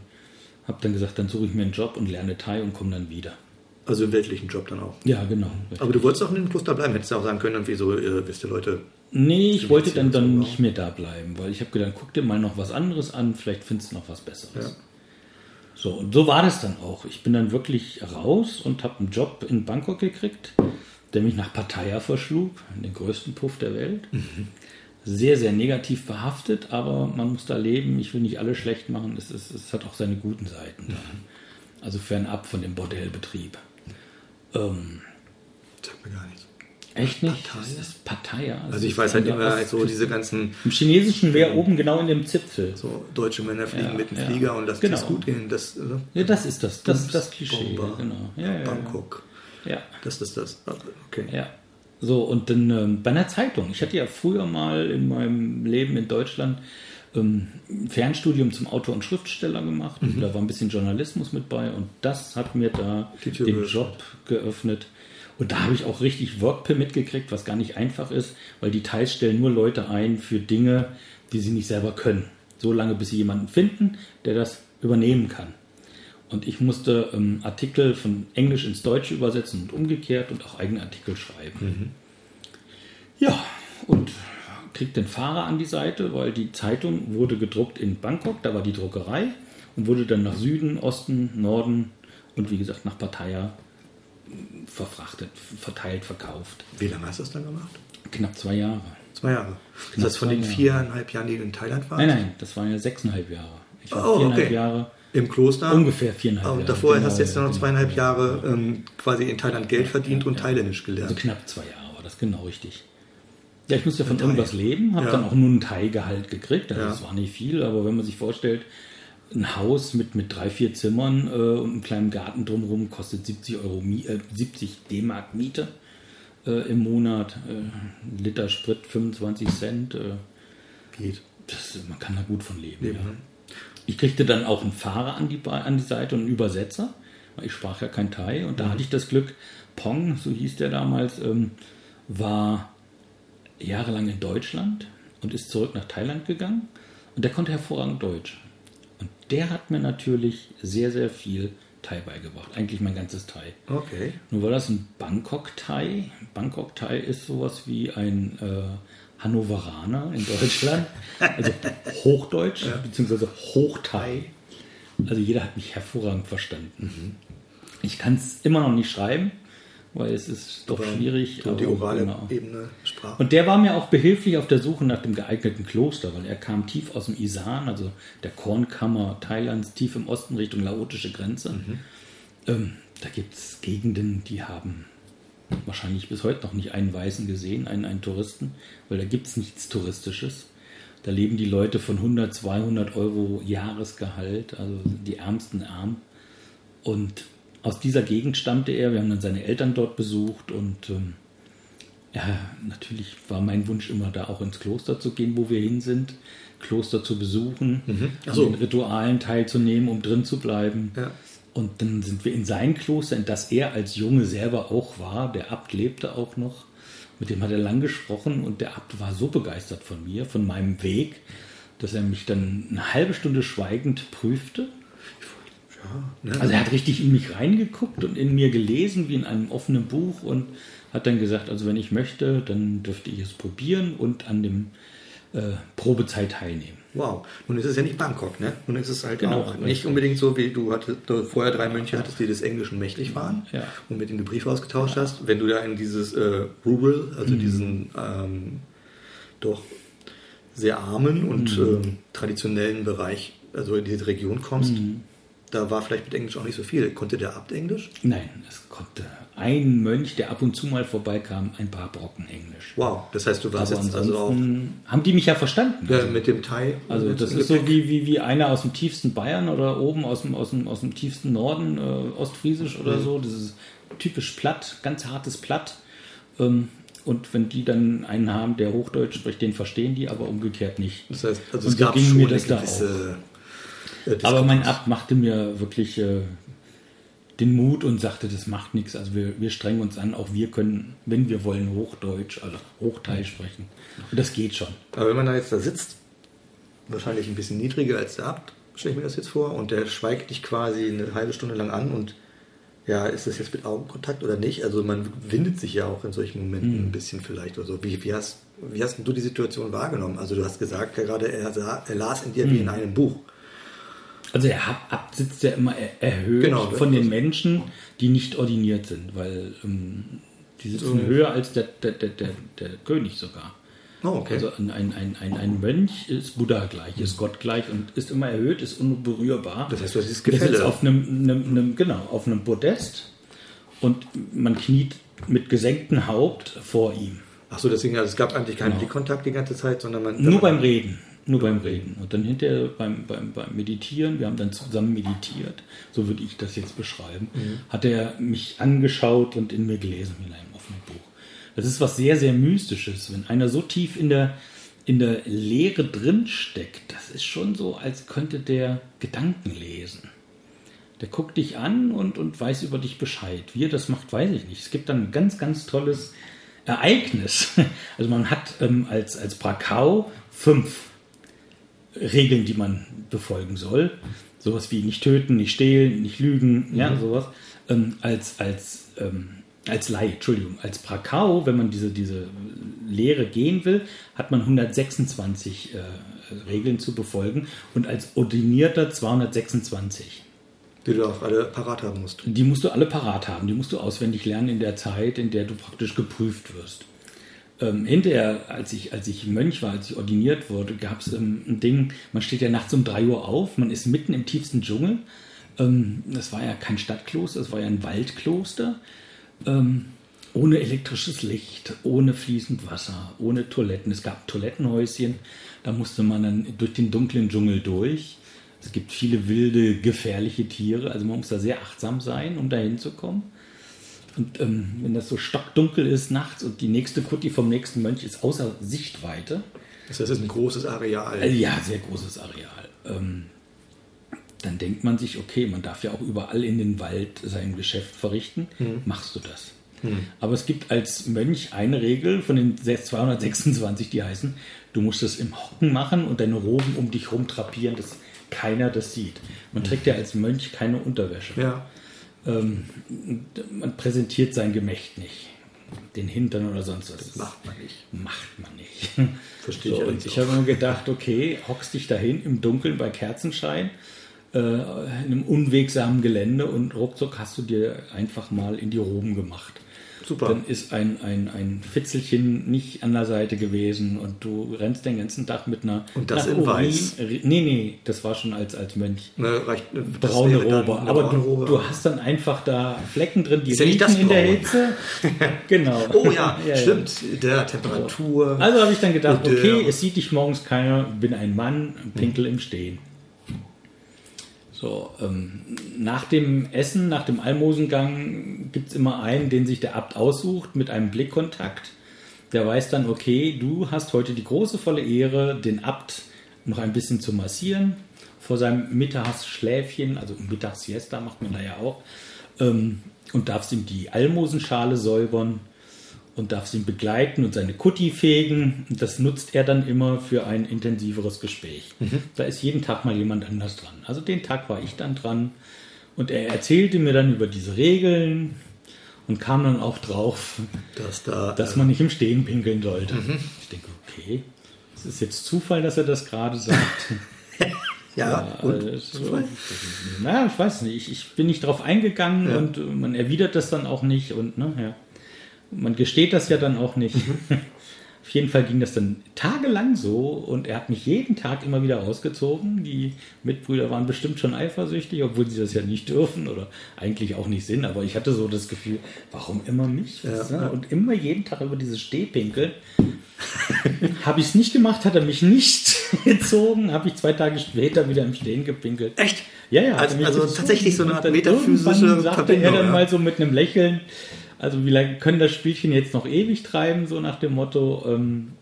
habe dann gesagt, dann suche ich mir einen Job und lerne Thai und komme dann wieder. Also im weltlichen Job dann auch? Ja, genau. Aber du wolltest auch in dem Kloster bleiben, hättest du auch sagen können, irgendwie so, äh, wisst ihr Leute... Nee, ich wollte dann, dann nicht mehr da bleiben, weil ich habe gedacht, guck dir mal noch was anderes an, vielleicht findest du noch was Besseres. Ja. So, und so war das dann auch. Ich bin dann wirklich raus und habe einen Job in Bangkok gekriegt, der mich nach Pattaya verschlug, den größten Puff der Welt. Mhm. Sehr, sehr negativ behaftet, aber man muss da leben. Ich will nicht alles schlecht machen. Es, ist, es hat auch seine guten Seiten. Mhm. Also fernab von dem Bordellbetrieb. Ähm, Sagt mir gar nichts. Echt nicht? Pattaya? Das ist Pattaya. Also ich weiß halt immer halt so diese ganzen Im Chinesischen wäre oben genau in dem Zipfel. so deutsche Männer fliegen Ja, mit dem ja. Flieger und das Genau. ist gut gehen. Das, äh, Ja, das ist das. Das ist das Klischee. Bomber, Genau. Ja. Bangkok. Ja. Das ist das. Okay. Ja. So, und dann ähm, bei einer Zeitung. Ich hatte ja früher mal in meinem Leben in Deutschland ähm, Fernstudium zum Autor und Schriftsteller gemacht. Und da war ein bisschen Journalismus mit bei und das hat mir da den. Job geöffnet. Und da habe ich auch richtig Workpermit gekriegt, was gar nicht einfach ist, weil die Teils stellen nur Leute ein für Dinge, die sie nicht selber können. So lange, bis sie jemanden finden, der das übernehmen kann. Und ich musste ähm, Artikel von Englisch ins Deutsche übersetzen und umgekehrt und auch eigene Artikel schreiben. Ja, und kriegt den Fahrer an die Seite, weil die Zeitung wurde gedruckt in Bangkok, da war die Druckerei und wurde dann nach Süden, Osten, Norden und wie gesagt nach Pattaya verfrachtet, verteilt, verkauft. Wie lange hast du das dann gemacht? Knapp zwei Jahre. Zwei Jahre. Ist Knapp das von zwei den Jahre. viereinhalb Jahren, die du in Thailand warst? Nein, nein, das waren ja sechseinhalb Jahre. Ich war Oh, viereinhalb okay. Jahre, Im Kloster? ungefähr viereinhalb Und Jahre. davor genau, hast du jetzt ja, noch genau. zweieinhalb Jahre ähm, quasi in Thailand Geld verdient und Thailändisch Also gelernt. knapp zwei Jahre war das genau richtig. Ja, ich musste von irgendwas leben, habe Ja. dann auch nur ein Thai-Gehalt gekriegt. Also Ja. Das war nicht viel, aber wenn man sich vorstellt, ein Haus mit, mit drei, vier Zimmern äh, und einem kleinen Garten drumherum kostet 70 Euro, äh, 70 D-Mark Miete äh, im Monat. Äh, ein Liter Sprit 25 Cent. Äh, Geht. das, man kann da gut von leben. Leben, ja. ne? Ich kriegte dann auch einen Fahrer an die, an die Seite und einen Übersetzer, weil ich sprach ja kein Thai. Und da Mhm. hatte ich das Glück, Pong, so hieß der damals, ähm, war jahrelang in Deutschland und ist zurück nach Thailand gegangen. Und der konnte hervorragend Deutsch. Und der hat mir natürlich sehr, sehr viel Thai beigebracht. Eigentlich mein ganzes Thai. Okay. Nur war das ein Bangkok-Thai. Bangkok-Thai ist sowas wie ein äh, Hannoveraner in Deutschland. Also [LAUGHS] Hochdeutsch beziehungsweise Hochthai. Also jeder hat mich hervorragend verstanden. Ich kann es immer noch nicht schreiben, weil es ist doch schwierig. So die aber orale genau. Ebene, Sprache. Und der war mir auch behilflich auf der Suche nach dem geeigneten Kloster, weil er kam tief aus dem Isan, also der Kornkammer Thailands, tief im Osten Richtung laotische Grenze. Ähm, da gibt es Gegenden, die haben wahrscheinlich bis heute noch nicht einen Weißen gesehen, einen, einen Touristen, weil da gibt es nichts Touristisches. Da leben die Leute von 100, 200 Euro Jahresgehalt, also die ärmsten arm. Und aus dieser Gegend stammte er. Wir haben dann seine Eltern dort besucht und ähm, ja, natürlich war mein Wunsch immer da auch ins Kloster zu gehen, wo wir hin sind, Kloster zu besuchen, an so. den Ritualen teilzunehmen, um drin zu bleiben. Ja. Und dann sind wir in sein Kloster, in das er als Junge selber auch war. Der Abt lebte auch noch. Mit dem hat er lang gesprochen und der Abt war so begeistert von mir, von meinem Weg, dass er mich dann eine halbe Stunde schweigend prüfte. Ja, ne? Also er hat richtig in mich reingeguckt und in mir gelesen wie in einem offenen Buch und hat dann gesagt, also wenn ich möchte, dann dürfte ich es probieren und an dem äh, Probezeit teilnehmen. Wow. Nun ist es ja nicht Bangkok, ne? Nun ist es halt Genau, auch nicht unbedingt so, wie du hattest, du vorher drei Mönche hattest, die des Englischen mächtig waren Ja. und mit denen du Briefe ausgetauscht hast. Wenn du da in dieses äh, Rural, also Mhm. diesen ähm, doch sehr armen und Mhm. ähm, traditionellen Bereich, also in diese Region kommst, Mhm. Da war vielleicht mit Englisch auch nicht so viel. Konnte der Abt Englisch? Nein, es konnte ein Mönch, der ab und zu mal vorbeikam, ein paar Brocken Englisch. Wow. Das heißt, du warst Aber jetzt also auch haben die mich ja verstanden. ja, mit dem Thai. Also das ist so wie, wie, wie einer aus dem tiefsten Bayern oder oben aus dem, aus dem, aus dem tiefsten Norden, äh, Ostfriesisch oder so. Das ist typisch platt, ganz hartes Platt. Ähm, und wenn die dann einen haben, der Hochdeutsch spricht, den verstehen die, aber umgekehrt nicht. Das heißt, also Und es so gab schon eine gewisse äh, Aber mein. Abt machte mir wirklich äh, den Mut und sagte, das macht nichts. Also wir, wir strengen uns an, auch wir können, wenn wir wollen, Hochdeutsch, also Hochthai sprechen. Und das geht schon. Aber wenn man da jetzt da sitzt, wahrscheinlich ein bisschen niedriger als der Abt, stelle ich mir das jetzt vor, und der schweigt dich quasi eine halbe Stunde lang an und ja, ist das jetzt mit Augenkontakt oder nicht? Also man windet sich ja auch in solchen Momenten Mhm. ein bisschen vielleicht oder so. Wie, wie, hast, wie hast du die Situation wahrgenommen? Also du hast gesagt ja gerade, er, sah, er las in dir Mhm. wie in einem Buch. Also der Abt sitzt ja immer er- erhöht Genau, von das- den Menschen, die nicht ordiniert sind, weil ähm, die sitzen So. höher als der, der, der, der, der König sogar. Oh, okay. Also ein, ein, ein, ein, ein Mönch ist Buddha gleich, ist Gott gleich und ist immer erhöht, ist unberührbar. Das heißt, du hast dieses Der sitzt Gefälle. auf einem, einem, einem, genau, auf einem Podest und man kniet mit gesenktem Haupt vor ihm. Ach so, deswegen, also es gab eigentlich keinen Genau. Blickkontakt die ganze Zeit, sondern man. Nur beim Reden. Nur beim Reden. Und dann hinterher beim, beim, beim Meditieren, wir haben dann zusammen meditiert, so würde ich das jetzt beschreiben, hat er mich angeschaut und in mir gelesen in einem offenen Buch. Das ist was sehr, sehr Mystisches, wenn einer so tief in der, in der Leere drin steckt. Das ist schon so, als könnte der Gedanken lesen. Der guckt dich an und, und weiß über dich Bescheid. Wie er das macht, weiß ich nicht. Es gibt dann ein ganz, ganz tolles Ereignis. [LAUGHS] Also man hat ähm, als, als Prakau fünf Regeln, die man befolgen soll. Sowas wie nicht töten, nicht stehlen, nicht lügen, ja, sowas. Ähm, als, als, ähm, als Laie, Entschuldigung, als Prakau, wenn man diese, diese Lehre gehen will, hat man 126 äh, Regeln zu befolgen und als Ordinierter 226. Die du auch alle parat haben musst. Die musst du alle parat haben, die musst du auswendig lernen in der Zeit, in der du praktisch geprüft wirst. Ähm, hinterher, als ich, als ich Mönch war, als ich ordiniert wurde, gab es ähm, ein Ding, man steht ja nachts um 3 Uhr auf, man ist mitten im tiefsten Dschungel. Ähm, das war ja kein Stadtkloster, das war ja ein Waldkloster. Ähm, ohne elektrisches Licht, ohne fließend Wasser, ohne Toiletten. Es gab Toilettenhäuschen, da musste man dann durch den dunklen Dschungel durch. Es gibt viele wilde, gefährliche Tiere, also man muss da sehr achtsam sein, um da hinzukommen. Und ähm, wenn das so stockdunkel ist nachts und die nächste Kutti vom nächsten Mönch ist außer Sichtweite, Das heißt, es ist ein großes Areal. äh, ja, sehr großes Areal, ähm, dann denkt man sich, okay, man darf ja auch überall in den Wald sein Geschäft verrichten, machst du das. Aber es gibt als Mönch eine Regel von den 226, die heißen, du musst es im Hocken machen und deine Roben um dich rum drapieren, dass keiner das sieht. Man trägt ja als Mönch keine Unterwäsche. Ja. Ähm, man präsentiert sein Gemächt nicht. Den Hintern oder sonst was. Macht man nicht. Macht man nicht. Verstehe So, ich und ich habe mir gedacht, okay, hockst dich dahin im Dunkeln bei Kerzenschein, äh, in einem unwegsamen Gelände und ruckzuck hast du dir einfach mal in die Roben gemacht. Super. Dann ist ein, ein, ein Fitzelchen nicht an der Seite gewesen und du rennst den ganzen Tag mit einer. Und das in weiß? Nee, nee, das war schon als, als Mönch. Ne, reicht, das Braune Robe. Aber braune du, du hast dann einfach da Flecken drin, die Ist ja riechen in der. Hitze. [LAUGHS] genau. Oh [LAUGHS] ja, ja. stimmt. Der Temperatur. Also habe ich dann gedacht, Und, äh, okay, es sieht dich morgens keiner, bin ein Mann, pinkel im Stehen. So, ähm, nach dem Essen, nach dem Almosengang gibt es immer einen, den sich der Abt aussucht mit einem Blickkontakt. Der weiß dann, okay, du hast heute die große volle Ehre, den Abt noch ein bisschen zu massieren. Vor seinem Mittagsschläfchen, also Mittagssiesta macht man da ja auch, ähm, und darfst ihm die Almosenschale säubern und darfst ihn begleiten und seine Kutti fegen. Und das nutzt er dann immer für ein intensiveres Gespräch. Da ist jeden Tag mal jemand anders dran. Also den Tag war ich dann dran und er erzählte mir dann über diese Regeln und kam dann auch drauf, dass da. dass man nicht im Stehen pinkeln sollte. Ich denke, okay, es ist jetzt Zufall, dass er das gerade sagt. [LAUGHS] ja, und Also, na, ich weiß nicht. Ich, ich bin nicht drauf eingegangen Ja. und äh, man erwidert das dann auch nicht und ne, ja. Man gesteht das ja dann auch nicht. Mhm. [LAUGHS] Auf jeden Fall ging das dann tagelang so und er hat mich jeden Tag immer wieder ausgezogen. Die Mitbrüder waren bestimmt schon eifersüchtig, obwohl sie das ja nicht dürfen oder eigentlich auch nicht sind. Aber ich hatte so das Gefühl, warum immer mich? Ja. Und immer jeden Tag über dieses Stehpinkel. [LAUGHS] Habe ich es nicht gemacht, hat er mich nicht [LAUGHS] gezogen, habe ich zwei Tage später wieder im Stehen gepinkelt. Echt? Ja, ja. Also- also tatsächlich so eine Und Art dann metaphysische sagte er dann ja. mal so mit einem Lächeln, also lange können das Spielchen jetzt noch ewig treiben, so nach dem Motto, ähm,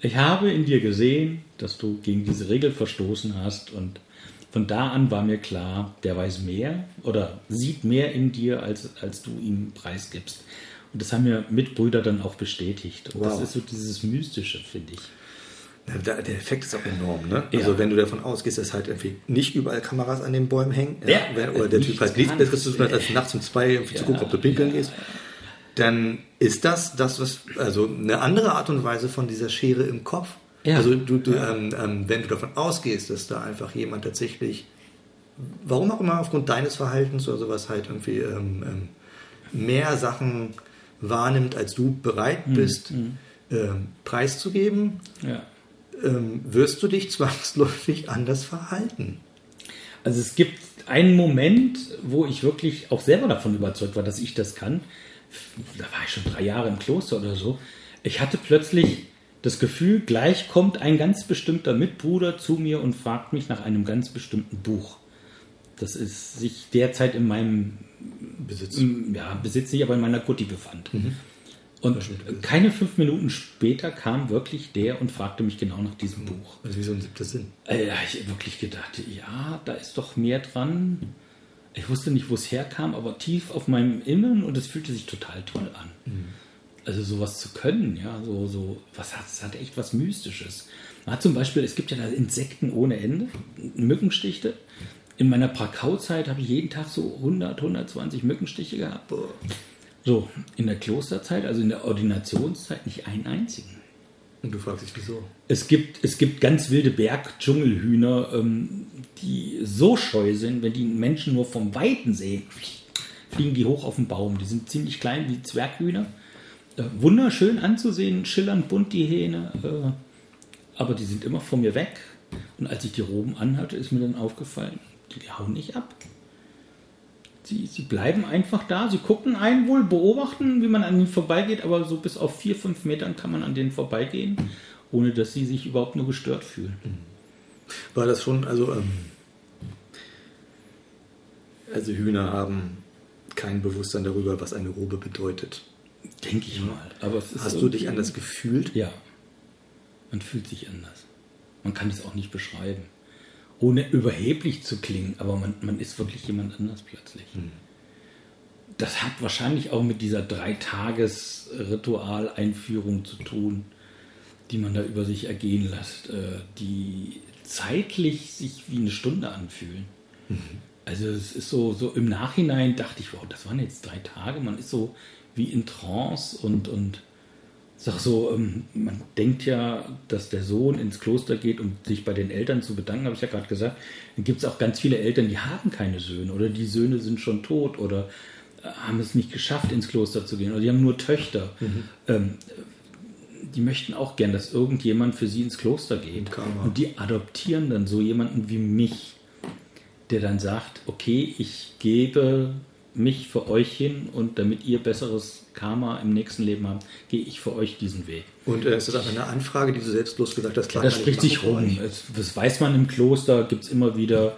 ich habe in dir gesehen, dass du gegen diese Regel verstoßen hast und von da an war mir klar, der weiß mehr oder sieht mehr in dir, als, als du ihm preisgibst. Und das haben mir Mitbrüder dann auch bestätigt. Und das Wow. ist so dieses Mystische, finde ich. Ja, der Effekt ist auch enorm, ne? Ja. Also wenn du davon ausgehst, dass halt irgendwie nicht überall Kameras an den Bäumen hängen, Ja. wenn, oder der Typ halt nichts Besseres zu tun hat, als nachts um zwei irgendwie zu gucken, ob du pinkeln gehst, dann ist das das, was, also eine andere Art und Weise von dieser Schere im Kopf. Ja. Also du, du ähm, ähm, wenn du davon ausgehst, dass da einfach jemand tatsächlich, warum auch immer aufgrund deines Verhaltens oder sowas halt irgendwie ähm, ähm, mehr Sachen wahrnimmt, als du bereit Hm, bist, ähm, preiszugeben, Ja. Ähm, wirst du dich zwangsläufig anders verhalten. Also es gibt einen Moment, wo ich wirklich auch selber davon überzeugt war, dass ich das kann. da war ich schon drei Jahre im Kloster oder so, ich hatte plötzlich das Gefühl, gleich kommt ein ganz bestimmter Mitbruder zu mir und fragt mich nach einem ganz bestimmten Buch. Das ist sich derzeit in meinem Besitz, ja, Besitz nicht, aber in meiner Kutti befand. Mhm. Und keine fünf Minuten später kam wirklich der und fragte mich genau nach diesem Buch. Also wie so ein siebter Sinn. Äh, ja, ich wirklich gedacht, ja, da ist doch mehr dran. Ich wusste nicht, wo es herkam, aber tief auf meinem Innern und es fühlte sich total toll an. Mhm. Also sowas zu können, ja, so, so, was hat, es hat echt was Mystisches. Man hat zum Beispiel, es gibt ja da Insekten ohne Ende, Mückenstiche. In meiner Prakauzeit habe ich jeden Tag so 100, 120 Mückenstiche gehabt. So, in der Klosterzeit, also in der Ordinationszeit, nicht einen einzigen. Und du fragst dich, wieso? Es gibt, es gibt ganz wilde Bergdschungelhühner, ähm, die so scheu sind, wenn die Menschen nur vom Weiten sehen, fliegen die hoch auf den Baum. Die sind ziemlich klein wie Zwerghühner äh, wunderschön anzusehen, schillernd bunt die Hähne, äh, aber die sind immer von mir weg. Und als ich die Roben anhatte, ist mir dann aufgefallen, die hauen nicht ab. Sie, sie bleiben einfach da, sie gucken einen wohl, beobachten, wie man an ihnen vorbeigeht, aber so bis auf vier, fünf Metern kann man an denen vorbeigehen, ohne dass sie sich überhaupt nur gestört fühlen. War das schon, also, ähm, also Hühner haben kein Bewusstsein darüber, was eine Robe bedeutet. Denke ich mal. Aber Hast du dich anders gefühlt? Ja. Man fühlt sich anders. Man kann es auch nicht beschreiben. Ohne überheblich zu klingen, aber man, man ist wirklich jemand anders plötzlich. Hm. Das hat wahrscheinlich auch mit dieser Dreitages-Ritual-Einführung zu tun, die man da über sich ergehen lässt, äh, die zeitlich sich wie eine Stunde anfühlen. Mhm. Also es ist so, so im Nachhinein dachte ich, wow, das waren jetzt drei Tage. Man ist so wie in Trance und, und sag so, ähm, man denkt ja, dass der Sohn ins Kloster geht, um sich bei den Eltern zu bedanken, habe ich ja gerade gesagt. Dann gibt es auch ganz viele Eltern, die haben keine Söhne oder die Söhne sind schon tot oder äh, haben es nicht geschafft, ins Kloster zu gehen oder die haben nur Töchter. Mhm. Ähm, die möchten auch gern, dass irgendjemand für sie ins Kloster geht. Karma. Und die adoptieren dann so jemanden wie mich, der dann sagt, okay, ich gebe mich für euch hin und damit ihr besseres Karma im nächsten Leben habt, gehe ich für euch diesen Weg. Und äh, ist das eine Anfrage, die du selbstlos gesagt hast? Das spricht sich rum. Das, das, weiß man im Kloster, gibt es immer wieder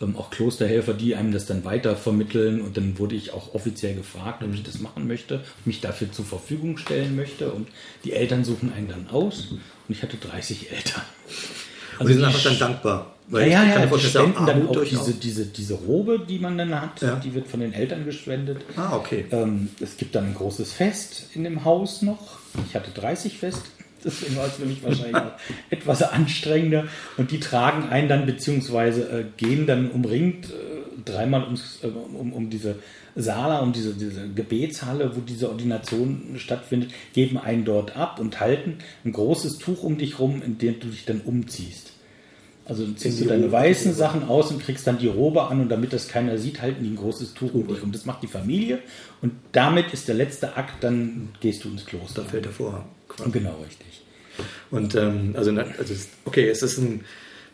ähm, auch Klosterhelfer, die einem das dann weiter vermitteln. Und dann wurde ich auch offiziell gefragt, ob ich das machen möchte, mich dafür zur Verfügung stellen möchte. Und die Eltern suchen einen dann aus. Und ich hatte 30 Eltern. Also und die sind einfach dann dankbar. Weil ja, ja, ja, die spenden dann auch diese, diese, diese Robe, die man dann hat, ja. die wird von den Eltern gespendet. Ah, okay. Ähm, es gibt dann ein großes Fest in dem Haus noch. Ich hatte 30 Fest, deswegen [LAUGHS] war es für mich wahrscheinlich auch etwas anstrengender. Und die tragen einen dann, beziehungsweise äh, gehen dann umringt äh, dreimal ums, äh, um, um diese Sala, um diese, diese Gebetshalle, wo diese Ordination stattfindet, geben einen dort ab und halten ein großes Tuch um dich rum, in dem du dich dann umziehst. Also ziehst du deine weißen Sachen aus und kriegst dann die Robe an und damit das keiner sieht, halten die ein großes Tuch um dich. Und das macht die Familie und damit ist der letzte Akt, dann gehst du ins Kloster. Da fällt der Vorhang. Genau, richtig. Und ähm, also, also okay, es ist ein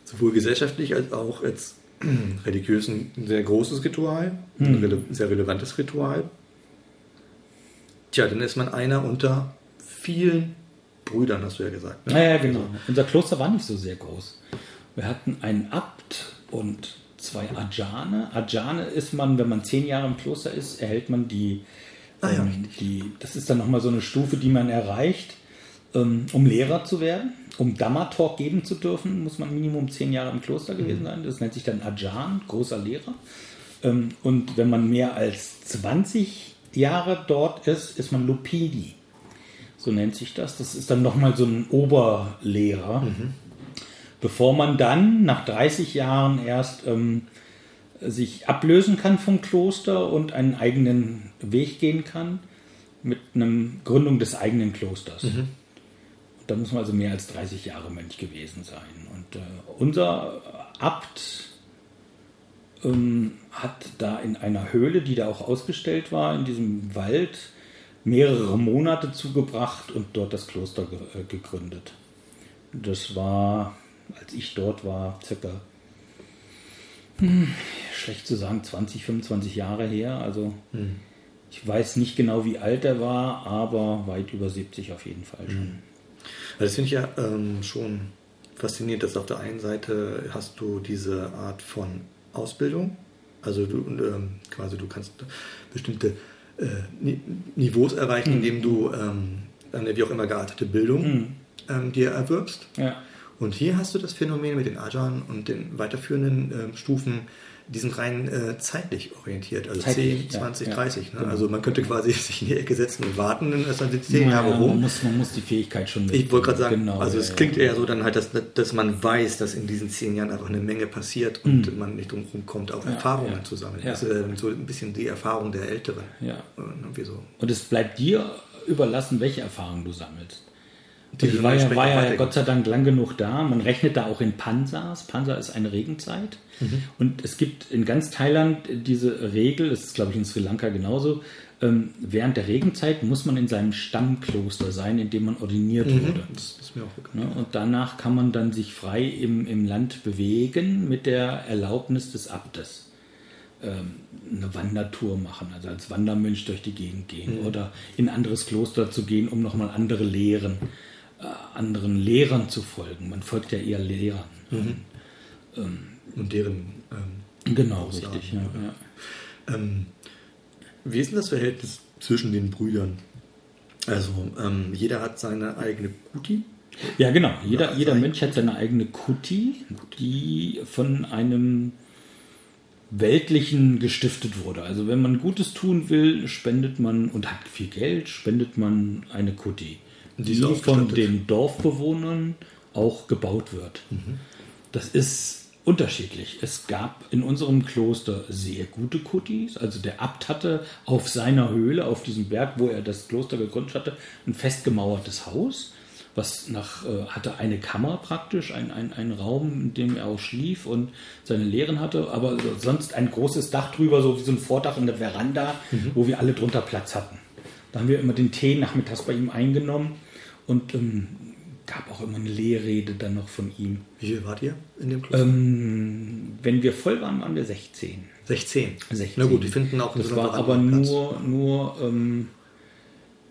sowohl gesellschaftlich als auch jetzt [CLEARS THROAT] religiös ein sehr großes Ritual, ein rele sehr relevantes Ritual. Tja, dann ist man einer unter vielen Brüdern, hast du ja gesagt. Ne? Ja, ja, genau. Unser Kloster war nicht so sehr groß. Wir hatten einen Abt und zwei Ajane. Ajane ist man, wenn man zehn Jahre im Kloster ist, erhält man die, ah, ja, ähm, die das ist dann nochmal so eine Stufe, die man erreicht, um Lehrer zu werden. Um Dhamma-Talk geben zu dürfen, muss man Minimum zehn Jahre im Kloster gewesen mhm. sein. Das nennt sich dann Ajan, großer Lehrer. Ähm, und wenn man mehr als 20 Jahre dort ist, ist man Lupidi. So nennt sich das. Das ist dann nochmal so ein Oberlehrer. Mhm bevor man dann nach 30 Jahren erst ähm, sich ablösen kann vom Kloster und einen eigenen Weg gehen kann mit einer Gründung des eigenen Klosters. Mhm. Da muss man also mehr als 30 Jahre Mönch gewesen sein. Und äh, unser Abt ähm, hat da in einer Höhle, die da auch ausgestellt war, in diesem Wald, mehrere Monate zugebracht und dort das Kloster ge äh, gegründet. Das war als ich dort war, circa, hm, schlecht zu sagen, 20, 25 Jahre her. Also hm. Ich weiß nicht genau, wie alt er war, aber weit über 70 auf jeden Fall schon. Also das finde ich ja ähm, schon faszinierend, dass auf der einen Seite hast du diese Art von Ausbildung, also du ähm, quasi du kannst bestimmte äh, Ni- Niveaus erreichen, indem du ähm, eine wie auch immer geartete Bildung Mhm. ähm, dir erwirbst. Ja. Und hier hast du das Phänomen mit den Ajan und den weiterführenden ähm, Stufen, die sind rein äh, zeitlich orientiert, also Zeitlich, 10, ja, 20, ja, 30. Ne? genau. Also man könnte quasi [LAUGHS] sich in die Ecke setzen und warten, ist dann die 10 Ja, Jahre man, rum. muss, man muss die Fähigkeit schon Ich wollte gerade sagen, Genau, also es klingt eher so dann halt, dass, dass man weiß, dass in diesen zehn Jahren einfach eine Menge passiert und man nicht drum kommt, auch Erfahrungen zu sammeln. Das ist äh, so ein bisschen die Erfahrung der Älteren. Ja. Irgendwie so. Und es bleibt dir überlassen, welche Erfahrungen du sammelst. Die dann war ja, war ja. Gott sei Dank lang genug da. Man rechnet da auch in Pansas. Pansa ist eine Regenzeit. Mhm. Und es gibt in ganz Thailand diese Regel, das ist glaube ich in Sri Lanka genauso, ähm, während der Regenzeit muss man in seinem Stammkloster sein, in dem man ordiniert wurde. Das ist mir auch bekannt. Ne? Und danach kann man dann sich frei im, im Land bewegen mit der Erlaubnis des Abtes. Ähm, eine Wandertour machen, also als Wandermönch durch die Gegend gehen oder in ein anderes Kloster zu gehen, um nochmal andere Lehren, anderen Lehrern zu folgen. Man folgt ja eher Lehrern. Und deren. Ähm, Genau, Aussagen, richtig. Ja, ja. ähm, wie ist denn das Verhältnis zwischen den Brüdern? Also, ähm, jeder hat seine eigene Kuti. Ja, genau. Jeder, jeder Mönch hat seine eigene Kuti, die von einem Weltlichen gestiftet wurde. Also wenn man Gutes tun will, spendet man und hat viel Geld, spendet man eine Kuti, Die von den Dorfbewohnern auch gebaut wird. Das ist unterschiedlich. Es gab in unserem Kloster sehr gute Kutis. Also der Abt hatte auf seiner Höhle, auf diesem Berg, wo er das Kloster gegründet hatte, ein festgemauertes Haus, was nach, äh, hatte eine Kammer praktisch, ein, ein, ein Raum, in dem er auch schlief und seine Lehren hatte, aber sonst ein großes Dach drüber, so wie so ein Vordach in der Veranda, wo wir alle drunter Platz hatten. Da haben wir immer den Tee nachmittags bei ihm eingenommen und ähm, gab auch immer eine Lehrrede dann noch von ihm. Wie viel wart ihr in dem Kloster? Ähm, wenn wir voll waren, waren wir 16. 16. 16. Na gut, die finden auch in Das so war aber Veranda Platz. nur, nur ähm,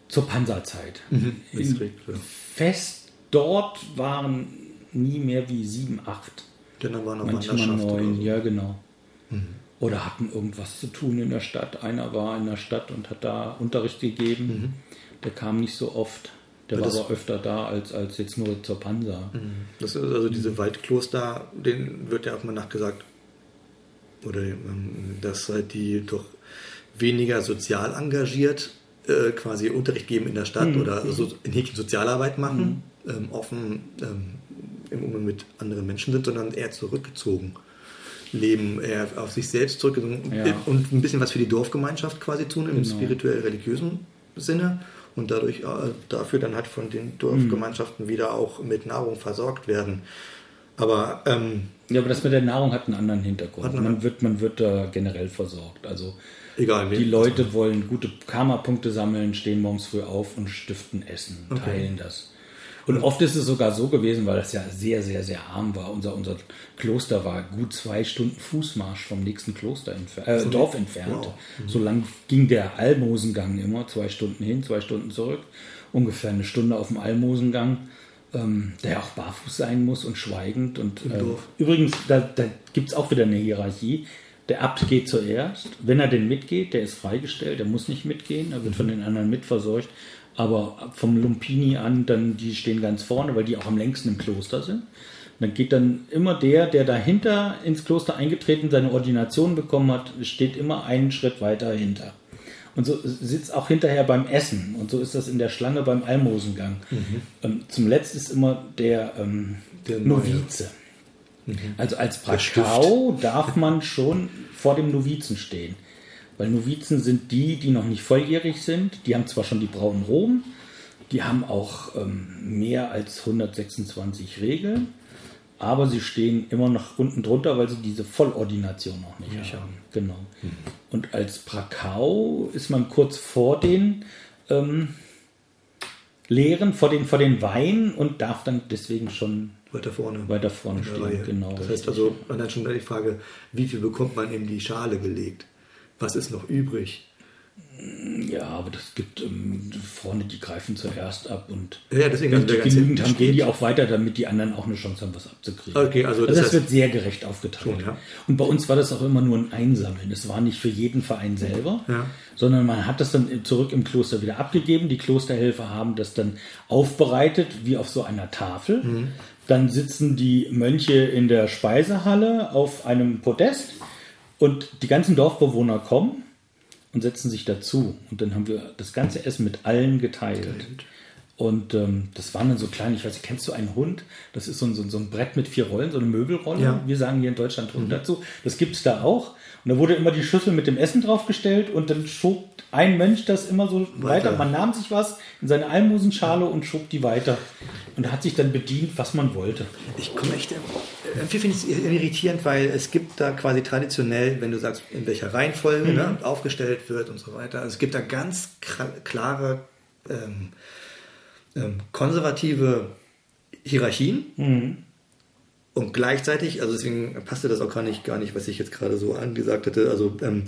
zur Panserzeit. wenn's In- ja. Fest dort waren nie mehr wie sieben, acht. Denn dann waren noch Manchmal Wanderschaft oder neun, so. ja genau. Oder hatten irgendwas zu tun in der Stadt. Einer war in der Stadt und hat da Unterricht gegeben. Der kam nicht so oft. Der war aber öfter da als, als jetzt nur zur Pansa. Das ist also diese Waldkloster, denen wird ja auch mal nachgesagt, oder ähm, dass halt die doch weniger sozial engagiert äh, quasi Unterricht geben in der Stadt oder so in Häkchen Sozialarbeit machen, ähm, offen ähm, im Umgang mit anderen Menschen sind, sondern eher zurückgezogen leben, eher auf sich selbst zurückgezogen Ja. und ein bisschen was für die Dorfgemeinschaft quasi tun im Genau. spirituell-religiösen Sinne und dadurch äh, dafür dann halt von den Dorfgemeinschaften wieder auch mit Nahrung versorgt werden. Aber ähm, Ja, aber das mit der Nahrung hat einen anderen Hintergrund. Einen Man wird, man wird da generell versorgt. Also egal, die Leute wollen gute Karma-Punkte sammeln, stehen morgens früh auf und stiften Essen, Okay. teilen das. Und oft ist es sogar so gewesen, weil das ja sehr, sehr, sehr arm war. Unser, unser Kloster war gut zwei Stunden Fußmarsch vom nächsten Kloster entfer äh, Dorf entfernt. Wow. So lang ging der Almosengang immer, zwei Stunden hin, zwei Stunden zurück. Ungefähr eine Stunde auf dem Almosengang, ähm, der auch barfuß sein muss und schweigend. Und Dorf. übrigens, da, da gibt es auch wieder eine Hierarchie. Der Abt geht zuerst. Wenn er denn mitgeht, der ist freigestellt, der muss nicht mitgehen, er wird von den anderen mitversorgt. Aber vom Lumpini an, dann die stehen ganz vorne, weil die auch am längsten im Kloster sind. Dann geht dann immer der, der dahinter ins Kloster eingetreten, seine Ordination bekommen hat, steht immer einen Schritt weiter hinter. Und so sitzt auch hinterher beim Essen. Und so ist das in der Schlange beim Almosengang. Ähm, zum Letzt ist immer der, ähm, Der. Novize. Also als Prakau darf man schon vor dem Novizen stehen. Weil Novizen sind die, die noch nicht volljährig sind. Die haben zwar schon die braunen Roben, die haben auch ähm, mehr als 126 Regeln, aber sie stehen immer noch unten drunter, weil sie diese Vollordination noch nicht haben. Genau. Und als Prakau ist man kurz vor den ähm, Lehren, vor den, vor den Weinen und darf dann deswegen schon weiter vorne. weiter vorne stehen. Reihe. Genau. Das heißt also, man hat schon die Frage, wie viel bekommt man in die Schale gelegt? Was ist noch übrig? Ja, aber das gibt ähm, vorne, die greifen zuerst ab und Ja, deswegen wenn also die genügend haben, gehen die auch weiter, damit die anderen auch eine Chance haben, was abzukriegen. Okay, also das das heißt- wird sehr gerecht aufgeteilt. Schon, ja. Und bei uns war das auch immer nur ein Einsammeln. Es war nicht für jeden Verein selber, Ja. sondern man hat das dann zurück im Kloster wieder abgegeben. Die Klosterhelfer haben das dann aufbereitet, wie auf so einer Tafel. Mhm. Dann sitzen die Mönche in der Speisehalle auf einem Podest und die ganzen Dorfbewohner kommen und setzen sich dazu. Und dann haben wir das ganze Essen mit allen geteilt. Und ähm, das waren dann so kleine, ich weiß nicht, kennst du einen Hund? Das ist so ein, so so ein Brett mit vier Rollen, so eine Möbelrolle. Ja. Wir sagen hier in Deutschland Hund dazu. Das gibt es da auch. Und da wurde immer die Schüssel mit dem Essen draufgestellt und dann schob ein Mönch das immer so weiter. Weiter. Man nahm sich was in seine Almosenschale und schob die weiter. Und hat sich dann bedient, was man wollte. Ich komme echt. äh, Irgendwie finde ich es irritierend, weil es gibt da quasi traditionell, wenn du sagst, in welcher Reihenfolge ne, aufgestellt wird und so weiter. Also es gibt da ganz klare ähm, ähm, konservative Hierarchien. Und gleichzeitig, also deswegen passte das auch gar nicht, gar nicht, was ich jetzt gerade so angesagt hatte. Also ähm,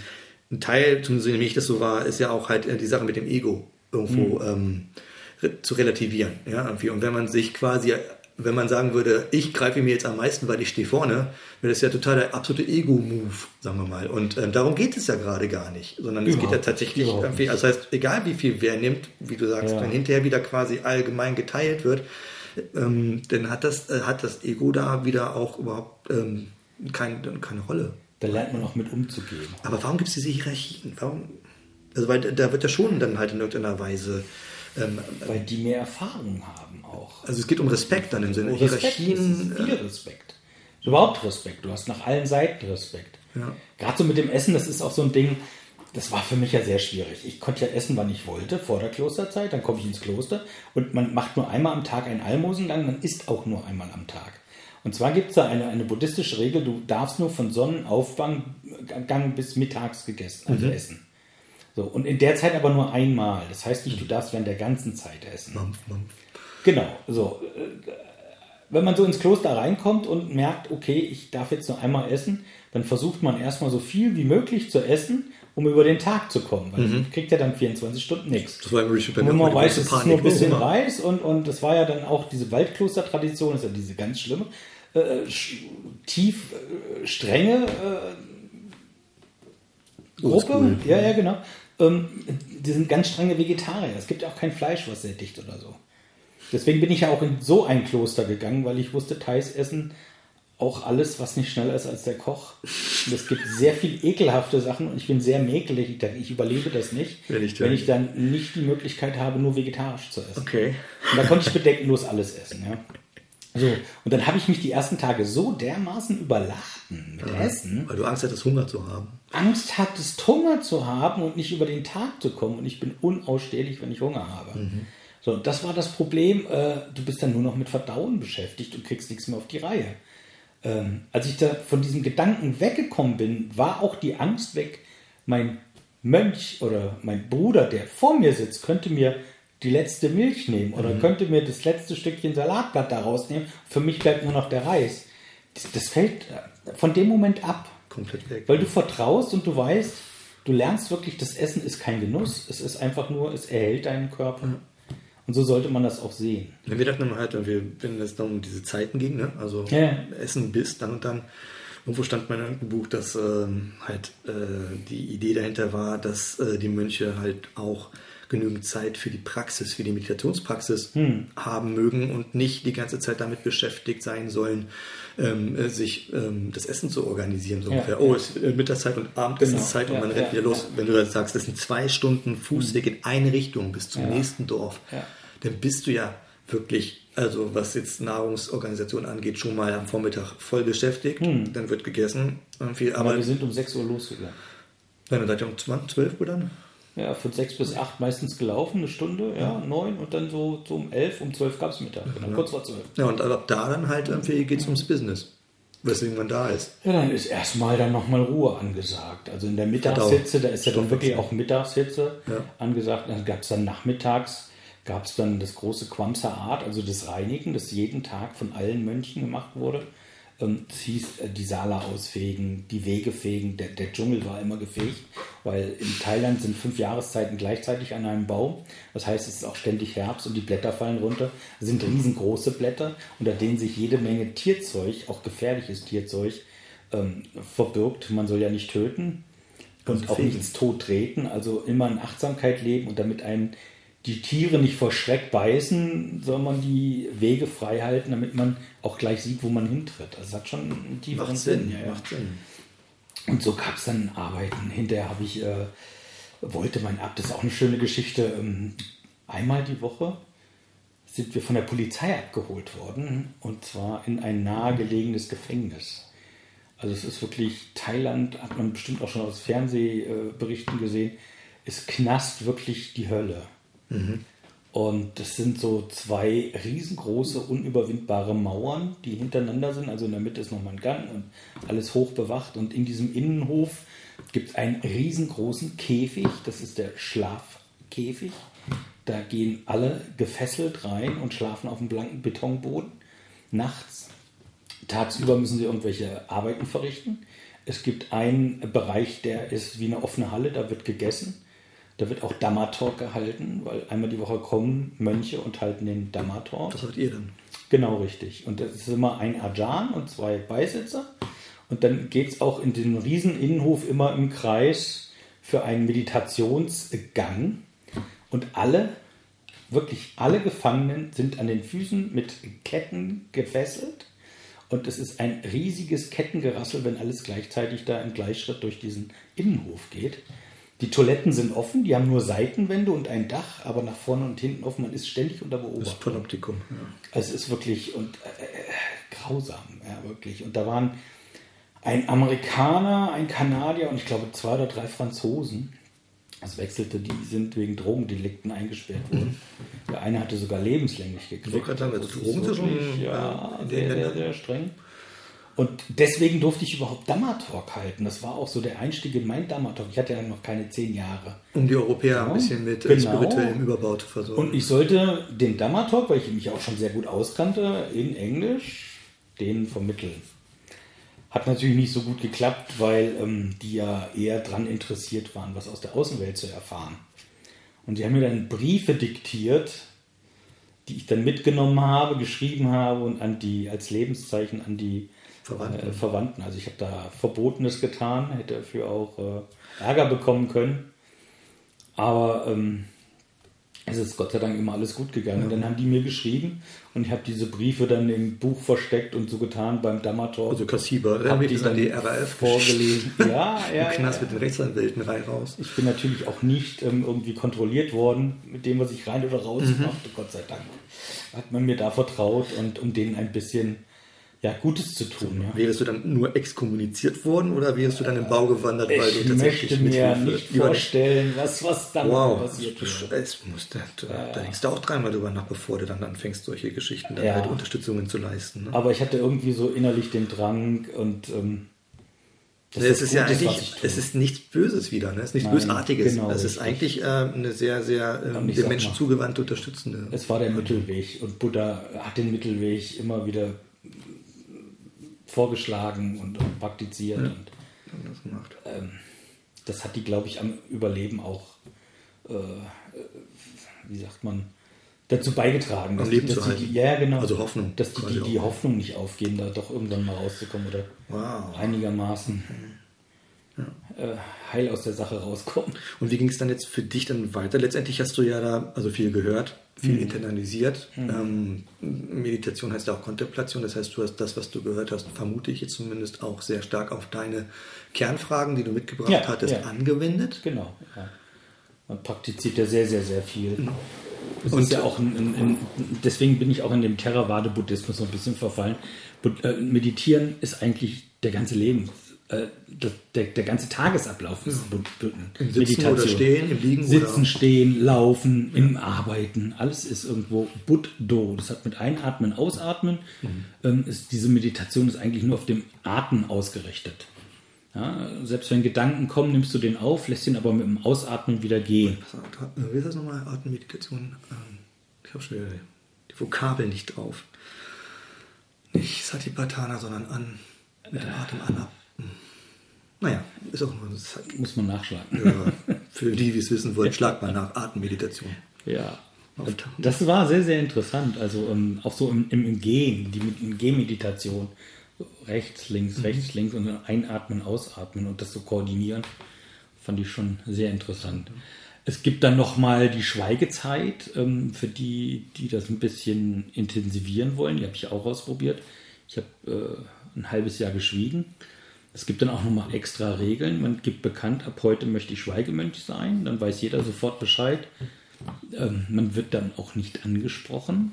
ein Teil, zumindest nehme ich das so war, ist ja auch halt äh, die Sache mit dem Ego irgendwo ähm, re zu relativieren. Ja, irgendwie. Und wenn man sich quasi, wenn man sagen würde, ich greife mir jetzt am meisten, weil ich stehe vorne, wäre das ja total der absolute Ego-Move, sagen wir mal. Und ähm, darum geht es ja gerade gar nicht, sondern es geht ja tatsächlich irgendwie, also das heißt, egal wie viel wer nimmt, wie du sagst, Ja. wenn hinterher wieder quasi allgemein geteilt wird, ähm, dann hat das, äh, hat das Ego da wieder auch überhaupt ähm, kein, keine Rolle. Da lernt man auch mit umzugehen. Aber warum gibt es diese Hierarchien? Warum? Also weil da wird ja schon dann halt in irgendeiner Weise. Ähm, Weil die mehr Erfahrung haben auch. also es geht um Respekt dann im Sinne. Oh, Respekt, Hierarchien. ist viel Respekt. Überhaupt Respekt. Du hast nach allen Seiten Respekt. Ja. Gerade so mit dem Essen, das ist auch so ein Ding, das war für mich ja sehr schwierig. Ich konnte ja essen, wann ich wollte, vor der Klosterzeit, dann komme ich ins Kloster und man macht nur einmal am Tag einen Almosengang, man isst auch nur einmal am Tag. Und zwar gibt es da eine, eine buddhistische Regel, du darfst nur von Sonnenaufgang Gang bis mittags gegessen, also essen. So, und in der Zeit aber nur einmal. Das heißt nicht, du darfst während der ganzen Zeit essen. Mampf, Mampf. Genau, so. Wenn man so ins Kloster reinkommt und merkt, okay, ich darf jetzt nur einmal essen, dann versucht man erstmal so viel wie möglich zu essen, um über den Tag zu kommen. Weil man kriegt ja dann 24 Stunden nichts. Das war im Richard Und wenn man weiß, es ist nur ein bisschen Hunger. Reis und, und das war ja dann auch diese Waldklostertradition, ist ja diese ganz schlimme, äh, tief äh, strenge äh, Gruppe. Oldschool, Ja, ja, genau. Ähm, die sind ganz strenge Vegetarier. Es gibt ja auch kein Fleisch, was sättigt oder so. Deswegen bin ich ja auch in so ein Kloster gegangen, weil ich wusste, Thais essen auch alles, was nicht schneller ist als der Koch. Und es gibt sehr viel ekelhafte Sachen und ich bin sehr mäkelig. Ich, ich überlebe das nicht, Wenn ich wenn dann- ich dann nicht die Möglichkeit habe, nur vegetarisch zu essen. Okay. Und da konnte ich bedenkenlos alles essen. Ja. So, und dann habe ich mich die ersten Tage so dermaßen überladen mit Essen, Weil du Angst hattest, Hunger zu haben. Angst hattest, Hunger zu haben und nicht über den Tag zu kommen. Und ich bin unausstehlich, wenn ich Hunger habe. So, das war das Problem. Äh, du bist dann nur noch mit Verdauen beschäftigt und kriegst nichts mehr auf die Reihe. Ähm, als ich da von diesem Gedanken weggekommen bin, war auch die Angst weg, mein Mönch oder mein Bruder, der vor mir sitzt, könnte mir die letzte Milch nehmen oder könnte mir das letzte Stückchen Salatblatt da rausnehmen. Für mich bleibt nur noch der Reis. Das, das fällt äh, von dem Moment ab. Komplett weg. Weil du vertraust und du weißt, du lernst wirklich, das Essen ist kein Genuss, es ist einfach nur, es erhält deinen Körper. Und so sollte man das auch sehen. Ja, Wir dachten immer halt, wir, wenn es dann um diese Zeiten ging, ne? also Ja. Essen bis dann und dann, irgendwo stand mal in irgendeinem Buch, dass ähm, halt äh, die Idee dahinter war, dass äh, die Mönche halt auch genügend Zeit für die Praxis, für die Meditationspraxis haben mögen und nicht die ganze Zeit damit beschäftigt sein sollen, ähm, äh, sich ähm, das Essen zu organisieren. So Ja. ungefähr. Oh, es ist äh, Mittagszeit und Abendessenszeit Genau. und man Ja, rennt wieder los. Wenn du das sagst, das sind zwei Stunden Fußweg in eine Richtung bis zum nächsten Dorf dann bist du ja wirklich, also was jetzt Nahrungsorganisation angeht, schon mal am Vormittag voll beschäftigt. Dann wird gegessen. Irgendwie, Aber aber wir sind um 6 Uhr losgegangen. dann seid ihr um 20, 12 Uhr dann? Ja, von 6 bis 8 meistens gelaufen, eine Stunde, ja, 9 und dann so, so um 11, um 12 gab es Mittag, genau, kurz vor 12. Ja, und ab da dann halt irgendwie geht es ums Business. Weswegen man da ist. Ja, dann ist erstmal dann nochmal Ruhe angesagt. Also in der Mittagshitze, da ist ja dann wirklich auch Mittagshitze Ja. angesagt. Dann gab es dann nachmittags, gab es dann das große Quamsa Art, also das Reinigen, das jeden Tag von allen Mönchen gemacht wurde. Ähm, es hieß, äh, die Sala ausfegen, die Wege fegen, der, der Dschungel war immer gefegt, weil in Thailand sind fünf Jahreszeiten gleichzeitig an einem Baum. Das heißt, es ist auch ständig Herbst und die Blätter fallen runter. Das sind riesengroße Blätter, unter denen sich jede Menge Tierzeug, auch gefährliches Tierzeug, ähm, verbirgt. Man soll ja nicht töten und Also auch fegen. nichts tot treten, also immer in Achtsamkeit leben und damit einen die Tiere nicht vor Schreck beißen, soll man die Wege frei halten, damit man auch gleich sieht, wo man hintritt. Also das hat schon einen tieferen Macht Sinn, ja, ja. macht Sinn. Und so gab es dann Arbeiten. Hinterher habe ich, äh, wollte mein Ab, das ist auch eine schöne Geschichte, ähm, einmal die Woche sind wir von der Polizei abgeholt worden und zwar in ein nahegelegenes Gefängnis. Also es ist wirklich, Thailand hat man bestimmt auch schon aus Fernsehberichten gesehen, ist Knast wirklich die Hölle. Und das sind so zwei riesengroße, unüberwindbare Mauern, die hintereinander sind. Also in der Mitte ist nochmal ein Gang und alles hoch bewacht. Und in diesem Innenhof gibt es einen riesengroßen Käfig. Das ist der Schlafkäfig. Da gehen alle gefesselt rein und schlafen auf dem blanken Betonboden. Nachts Tagsüber müssen sie irgendwelche Arbeiten verrichten. Es gibt einen Bereich, der ist wie eine offene Halle, da wird gegessen. Da wird auch Dhamma-Talk gehalten, weil einmal die Woche kommen Mönche und halten den Dhamma-Talk. Das habt ihr dann. Genau richtig. Und das ist immer ein Ajan und zwei Beisitzer. Und dann geht es auch in den riesen Innenhof immer im Kreis für einen Meditationsgang. Und alle, wirklich alle Gefangenen sind an den Füßen mit Ketten gefesselt. Und es ist ein riesiges Kettengerassel, wenn alles gleichzeitig da im Gleichschritt durch diesen Innenhof geht. Die Toiletten sind offen, die haben nur Seitenwände und ein Dach, aber nach vorne und hinten offen. Man ist ständig unter Das Beobachtung. ist Panoptikum. Ja. Also es ist wirklich und äh, äh, grausam, ja wirklich. Und da waren ein Amerikaner, ein Kanadier und ich glaube zwei oder drei Franzosen. Das wechselte, die sind wegen Drogendelikten eingesperrt worden. Der eine hatte sogar lebenslänglich gekriegt. Ich wollte gerade sagen, also Das ist Drogen sind schon, ja, sehr, sehr, sehr streng. Und deswegen durfte ich überhaupt Dhamma-Talk halten. Das war auch so der Einstieg in mein Dhamma-Talk. Ich hatte ja noch keine zehn Jahre. Um die Europäer ein Genau. bisschen mit Genau. spirituellem Überbau zu versorgen. Und ich sollte den Dhamma-Talk, weil ich mich auch schon sehr gut auskannte, in Englisch, denen vermitteln. Hat natürlich nicht so gut geklappt, weil ähm, die ja eher daran interessiert waren, was aus der Außenwelt zu erfahren. Und die haben mir dann Briefe diktiert, die ich dann mitgenommen habe, geschrieben habe und an die als Lebenszeichen an die Verwandten. Äh, Verwandten. Also ich habe da Verbotenes getan, hätte dafür auch äh, Ärger bekommen können. Aber ähm, es ist Gott sei Dank immer alles gut gegangen. Und dann haben die mir geschrieben und ich habe diese Briefe dann im Buch versteckt und so getan beim Damator. also Kassiba, da Hab habe ich dann die RAF vorgelesen. Ja, [LAUGHS] ja, Im Knast ja. mit den Rechtsanwälten rein raus. Ich bin natürlich auch nicht ähm, irgendwie kontrolliert worden mit dem, was ich rein oder raus Mhm. machte, Gott sei Dank. Hat man mir da vertraut und um denen ein bisschen ja, Gutes zu tun. Ja. Wärst du dann nur exkommuniziert worden oder wärst du dann im Bau gewandert, weil du Ich tatsächlich möchte mir nicht vorstellen, was, was dann Wow, passiert wäre. es muss, da, da, da denkst du auch dreimal drüber nach, bevor du dann anfängst, solche Geschichten dann Ja. halt Unterstützungen zu leisten. Ne? Aber ich hatte irgendwie so innerlich den Drang und ähm, dass es das ist ja eigentlich, ich es ist nichts Böses wieder, ne? es ist nichts Nein, Bösartiges. genau, es ist eigentlich äh, eine sehr, sehr ähm, ich sag Menschen mal, zugewandte, unterstützende. Es war der Mittelweg und Buddha hat den Mittelweg immer wieder vorgeschlagen und, und praktiziert. Und das gemacht. das hat die, glaube ich, am Überleben auch, äh, äh, wie sagt man, dazu beigetragen. dass Leben die, zu dass die, halten. Ja, genau. Also Hoffnung Dass die, die, die. Hoffnung nicht aufgeben, da doch irgendwann mal rauszukommen oder Wow. einigermaßen äh, heil aus der Sache rauskommen. Und wie ging es dann jetzt für dich dann weiter? Letztendlich hast du ja da also viel gehört, viel Mhm. internalisiert. Ähm, Meditation heißt ja auch Kontemplation, das heißt, du hast das, was du gehört hast, vermute ich jetzt zumindest auch sehr stark auf deine Kernfragen, die du mitgebracht Ja, hattest, ja. angewendet. Genau. Ja. Man praktiziert ja sehr, sehr, sehr viel. Das Und- ist ja auch ein, ein, ein, deswegen bin ich auch in dem Theravada-Buddhismus so ein bisschen verfallen. Äh, Meditieren ist eigentlich der ganze Leben, äh, der, der, der ganze Tagesablauf ist Bud- Im Sitzen oder Stehen, im Liegen Sitzen, oder- Stehen, Laufen, im Arbeiten, alles ist irgendwo Buddho. Das hat mit Einatmen, Ausatmen. Mhm. Ähm, ist, diese Meditation ist eigentlich nur auf dem Atmen ausgerichtet. Ja, selbst wenn Gedanken kommen, nimmst du den auf, lässt ihn aber mit dem Ausatmen wieder gehen. Wie ist das nochmal? Atemmeditation? Ähm, Ich habe schon wieder die Vokabel nicht drauf. Nicht Satipatthana, sondern an. Mit dem Atem an. ab. Naja, ist auch nur. Das Muss man nachschlagen. ja, für die, die es wissen wollen, schlag mal nach Atemmeditation. Ja. Das war sehr, sehr interessant. Also ähm, auch so im, im, Gehen, die Gehmeditation. So rechts, links, rechts, links und dann einatmen, ausatmen und das so koordinieren. Fand ich schon sehr interessant. Es gibt dann nochmal die Schweigezeit ähm, für die, die das ein bisschen intensivieren wollen. Die habe ich auch ausprobiert. Ich habe äh, ein halbes Jahr geschwiegen. Es gibt dann auch nochmal extra Regeln. Man gibt bekannt, ab heute möchte ich Schweigemönch sein. Dann weiß jeder sofort Bescheid. Ähm, man wird dann auch nicht angesprochen,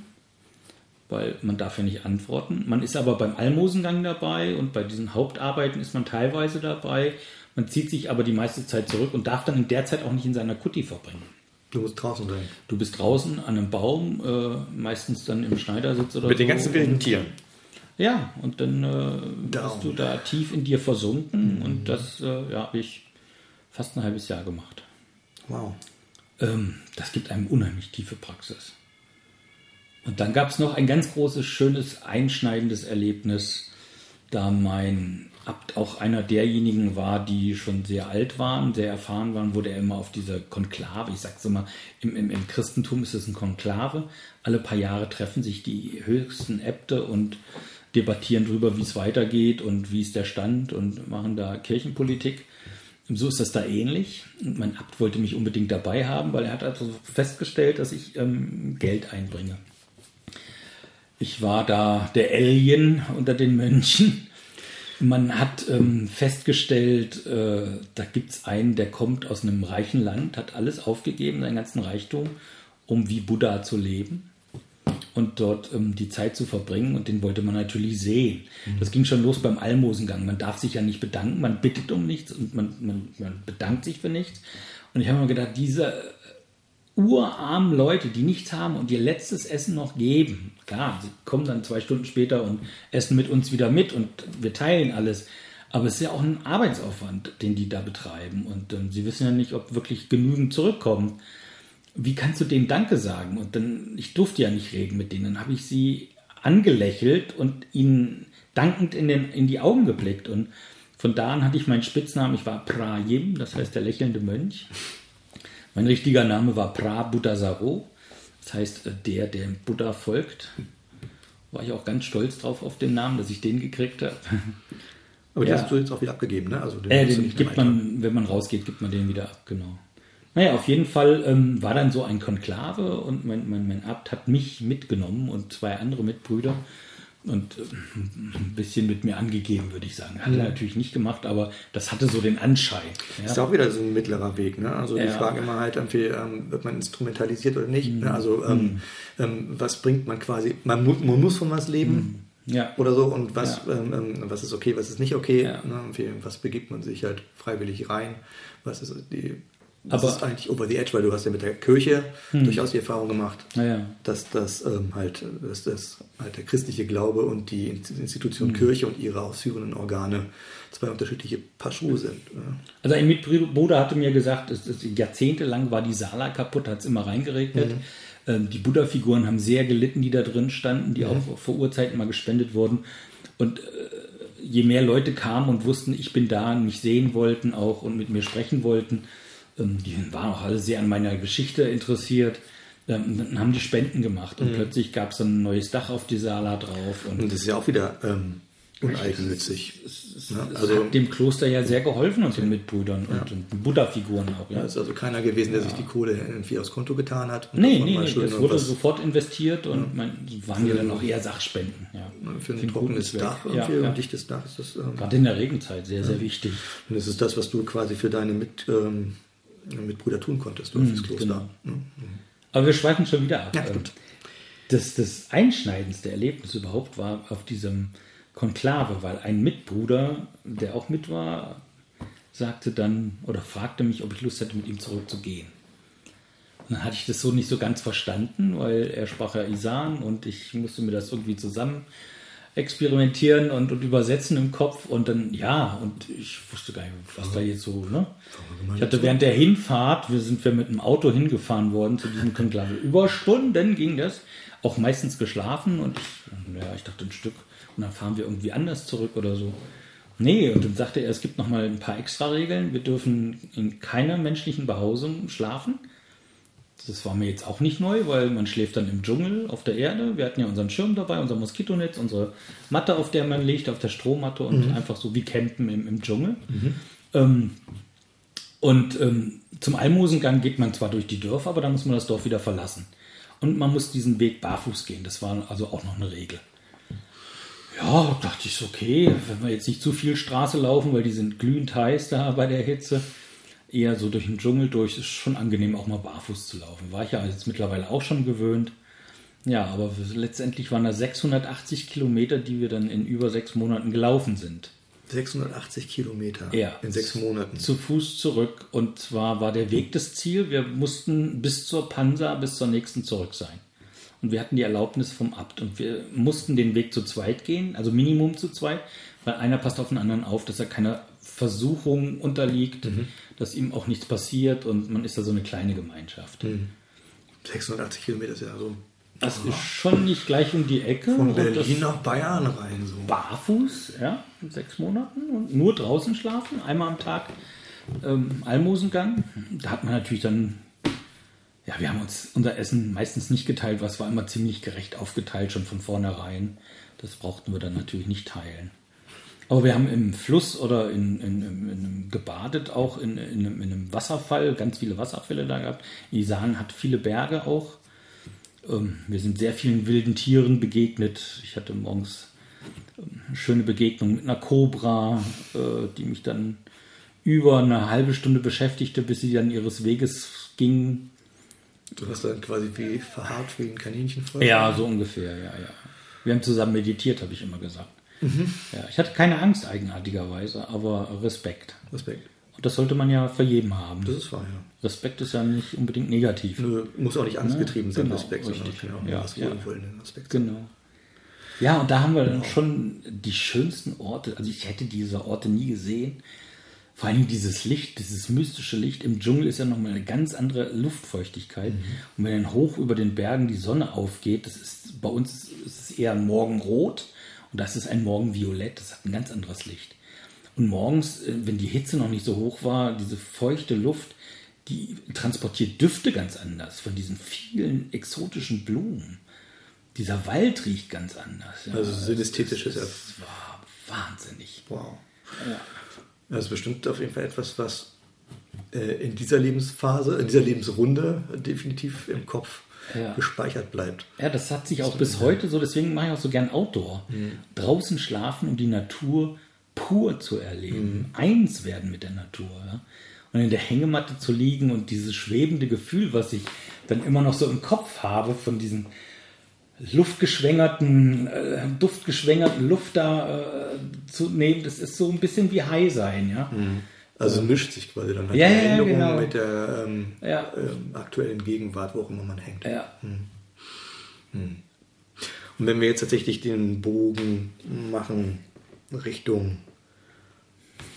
weil man darf ja nicht antworten. Man ist aber beim Almosengang dabei und bei diesen Hauptarbeiten ist man teilweise dabei. Man zieht sich aber die meiste Zeit zurück und darf dann in der Zeit auch nicht in seiner Kutti verbringen. Du musst draußen sein. Du bist draußen an einem Baum, äh, meistens dann im Schneidersitz oder Mit so. den ganzen wilden Tieren. Ja, und dann äh, bist du da tief in dir versunken und das äh, ja, habe ich fast ein halbes Jahr gemacht. Wow. Ähm, das gibt einem unheimlich tiefe Praxis. Und dann gab es noch ein ganz großes, schönes, einschneidendes Erlebnis, da mein Abt auch einer derjenigen war, die schon sehr alt waren, sehr erfahren waren, wurde er immer auf diese Konklave, ich sag's immer, im, im, im Christentum ist es ein Konklave, alle paar Jahre treffen sich die höchsten Äbte und debattieren darüber, wie es weitergeht und wie ist der Stand und machen da Kirchenpolitik. Und so ist das da ähnlich. Und mein Abt wollte mich unbedingt dabei haben, weil er hat also festgestellt, dass ich ähm, Geld einbringe. Ich war da der Alien unter den Mönchen. Man hat ähm, festgestellt, äh, da gibt es einen, der kommt aus einem reichen Land, hat alles aufgegeben, seinen ganzen Reichtum, um wie Buddha zu leben und dort ähm, die Zeit zu verbringen. Und den wollte man natürlich sehen. Das ging schon los beim Almosengang. Man darf sich ja nicht bedanken, man bittet um nichts und man, man, man bedankt sich für nichts. Und ich habe mir gedacht, diese urarmen Leute, die nichts haben und ihr letztes Essen noch geben. Klar, sie kommen dann zwei Stunden später und essen mit uns wieder mit und wir teilen alles. Aber es ist ja auch ein Arbeitsaufwand, den die da betreiben. Und ähm, sie wissen ja nicht, ob wirklich genügend zurückkommt. Wie kannst du denen Danke sagen? Und dann, ich durfte ja nicht reden mit denen. Dann habe ich sie angelächelt und ihnen dankend in, den, in die Augen geblickt. Und von da an hatte ich meinen Spitznamen. Ich war Prayim, das heißt der lächelnde Mönch. Mein richtiger Name war Pra Buddhasaro, das heißt äh, der, der dem Buddha folgt. War ich auch ganz stolz drauf auf den Namen, dass ich den gekriegt habe. Aber Ja. hast du jetzt auch wieder abgegeben, ne? Also den Äh, den gibt man, wenn man rausgeht, gibt man den wieder ab, genau. Naja, auf jeden Fall ähm, war dann so ein Konklave und mein, mein, mein Abt hat mich mitgenommen und zwei andere Mitbrüder und äh, ein bisschen mit mir angegeben, würde ich sagen. Hat er natürlich nicht gemacht, aber das hatte so den Anschein. Ja? Ist auch wieder so ein mittlerer Weg. Ne? Also die Ja. Frage immer halt, ähm, wird man instrumentalisiert oder nicht. Ne? Also ähm, ähm, was bringt man quasi, man, mu man muss von was leben ja. oder so und was, ähm, was ist okay, was ist nicht okay. Ne? Was begibt man sich halt freiwillig rein, was ist die... Das Aber- ist eigentlich over the edge, weil du hast ja mit der Kirche durchaus die Erfahrung gemacht, Naja. dass das ähm, halt, dass das halt der christliche Glaube und die Institution Kirche und ihre ausführenden Organe zwei unterschiedliche Paar Schuhe sind. Ne? Also ein Mitbruder hatte mir gesagt, es ist, jahrzehntelang war die Sala kaputt, hat es immer reingeregnet. Ähm, die Buddha-Figuren haben sehr gelitten, die da drin standen, die auch vor Urzeiten mal gespendet wurden. Und äh, je mehr Leute kamen und wussten, ich bin da, und mich sehen wollten auch und mit mir sprechen wollten, die waren auch alle sehr an meiner Geschichte interessiert. Ähm, dann haben die Spenden gemacht und plötzlich gab es dann ein neues Dach auf die Sala drauf. Und Und das ist ja auch wieder ähm, uneigennützig. Ne? es Also hat dem Kloster ja sehr geholfen und den Mitbrüdern und, und den Buddha-Figuren auch. Ja. da ist also keiner gewesen, der sich die Kohle irgendwie aufs Konto getan hat. und Nee, nee, nee, das wurde sofort investiert und man, waren ja dann auch eher Sachspenden. Ja. für ein Für ein trockenes Dach Ja, ja. ein dichtes Dach ist das. Ähm, Gerade in der Regenzeit sehr, sehr wichtig. und das ist das, was du quasi für deine Mit, ähm, Mitbrüder tun konntest, oder fürs Kloster. genau. Ne? Aber wir schweifen schon wieder ab. Ja, stimmt. Das, das einschneidendste Erlebnis überhaupt war auf diesem Konklave, weil ein Mitbruder, der auch mit war, sagte dann oder fragte mich, ob ich Lust hätte, mit ihm zurückzugehen. Und dann hatte ich das so nicht so ganz verstanden, weil er sprach ja Isan und ich musste mir das irgendwie zusammen experimentieren und, und übersetzen im Kopf und dann, ja, und ich wusste gar nicht, was da jetzt so, ne? Ich hatte während der Hinfahrt, wir sind wir mit dem Auto hingefahren worden zu diesem Konklave. Über Stunden ging das, auch meistens geschlafen und ich, ja, ich dachte ein Stück und dann fahren wir irgendwie anders zurück oder so. Nee, und dann sagte er, es gibt noch mal ein paar extra Regeln. Wir dürfen in keiner menschlichen Behausung schlafen. Das war mir jetzt auch nicht neu, weil man schläft dann im Dschungel auf der Erde. Wir hatten ja unseren Schirm dabei, unser Moskitonetz, unsere Matte, auf der man liegt, auf der Strohmatte und mhm. einfach so wie campen im, im Dschungel. Mhm. Ähm, und ähm, zum Almosengang geht man zwar durch die Dörfer, aber dann muss man das Dorf wieder verlassen. Und man muss diesen Weg barfuß gehen. Das war also auch noch eine Regel. Ja, dachte ich, okay, wenn wir jetzt nicht zu viel Straße laufen, weil die sind glühend heiß da bei der Hitze, eher so durch den Dschungel durch, ist schon angenehm auch mal barfuß zu laufen. War ich ja jetzt mittlerweile auch schon gewöhnt. Ja, aber letztendlich waren da 680 Kilometer, die wir dann in über sechs Monaten gelaufen sind. 680 Kilometer ja, in sechs Monaten. Zu Fuß zurück. Und zwar war der Weg das Ziel. Wir mussten bis zur Pansa, bis zur nächsten zurück sein. Und wir hatten die Erlaubnis vom Abt. Und wir mussten den Weg zu zweit gehen, also Minimum zu zweit, weil einer passt auf den anderen auf, dass er keiner Versuchung unterliegt, mhm. dass ihm auch nichts passiert und man ist da so eine kleine Gemeinschaft. Mhm. 680 Kilometer ist ja so. Das Aha. ist schon nicht gleich um die Ecke. Von Berlin nach Bayern rein. So. Barfuß, ja, in sechs Monaten und nur draußen schlafen, einmal am Tag ähm, Almosengang. Da hat man natürlich dann ja, wir haben uns unser Essen meistens nicht geteilt, was war immer ziemlich gerecht aufgeteilt, schon von vornherein. Das brauchten wir dann natürlich nicht teilen. Aber wir haben im Fluss oder in, in, in, in gebadet, auch in, in, einem Wasserfall, ganz viele Wasserfälle da gehabt. Isan hat viele Berge auch. Ähm, wir sind sehr vielen wilden Tieren begegnet. Ich hatte morgens ähm, eine schöne Begegnung mit einer Kobra, äh, die mich dann über eine halbe Stunde beschäftigte, bis sie dann ihres Weges ging. Du hast dann quasi wie verharrt wie ein Kaninchen vorher? Ja, so ungefähr, ja, ja. Wir haben zusammen meditiert, habe ich immer gesagt. Mhm. Ja, ich hatte keine Angst eigenartigerweise, aber Respekt. Respekt. Und das sollte man ja für jeden haben. Das ist wahr, ja. Respekt ist ja nicht unbedingt negativ. Nö, muss auch nicht angstgetrieben sein, genau, Respekt, richtig. sondern auch ja, was ja. Respekt Genau. Ja, und da haben wir dann genau. schon die schönsten Orte, also ich hätte diese Orte nie gesehen, vor allem dieses Licht, dieses mystische Licht im Dschungel ist ja nochmal eine ganz andere Luftfeuchtigkeit. Mhm. Und wenn dann hoch über den Bergen die Sonne aufgeht, das ist bei uns ist es eher Morgenrot und das ist ein Morgenviolett, das hat ein ganz anderes Licht. Und morgens, äh, wenn die Hitze noch nicht so hoch war, diese feuchte Luft, die transportiert Düfte ganz anders von diesen vielen exotischen Blumen. Dieser Wald riecht ganz anders. Ja. Also synästhetisch ist es. war wahnsinnig. Wow. Ja. Das ist bestimmt auf jeden Fall etwas, was äh, in dieser Lebensphase, in dieser Lebensrunde definitiv im Kopf ja. gespeichert bleibt. Ja, das hat sich auch bis heute so, deswegen mache ich auch so gern Outdoor. Mhm. Draußen schlafen, um die Natur pur zu erleben, mhm. eins werden mit der Natur. Ja? Und in der Hängematte zu liegen und dieses schwebende Gefühl, was ich dann immer noch so im Kopf habe von diesem luftgeschwängerten, äh, duftgeschwängerten Luft da äh, zu nehmen, das ist so ein bisschen wie High sein, ja. Mhm. Also mischt sich quasi dann halt ja, die Erinnerung ja, genau. mit der ähm, ja. ähm, aktuellen Gegenwart, wo auch immer man hängt. Ja. Mhm. Mhm. Und wenn wir jetzt tatsächlich den Bogen machen Richtung,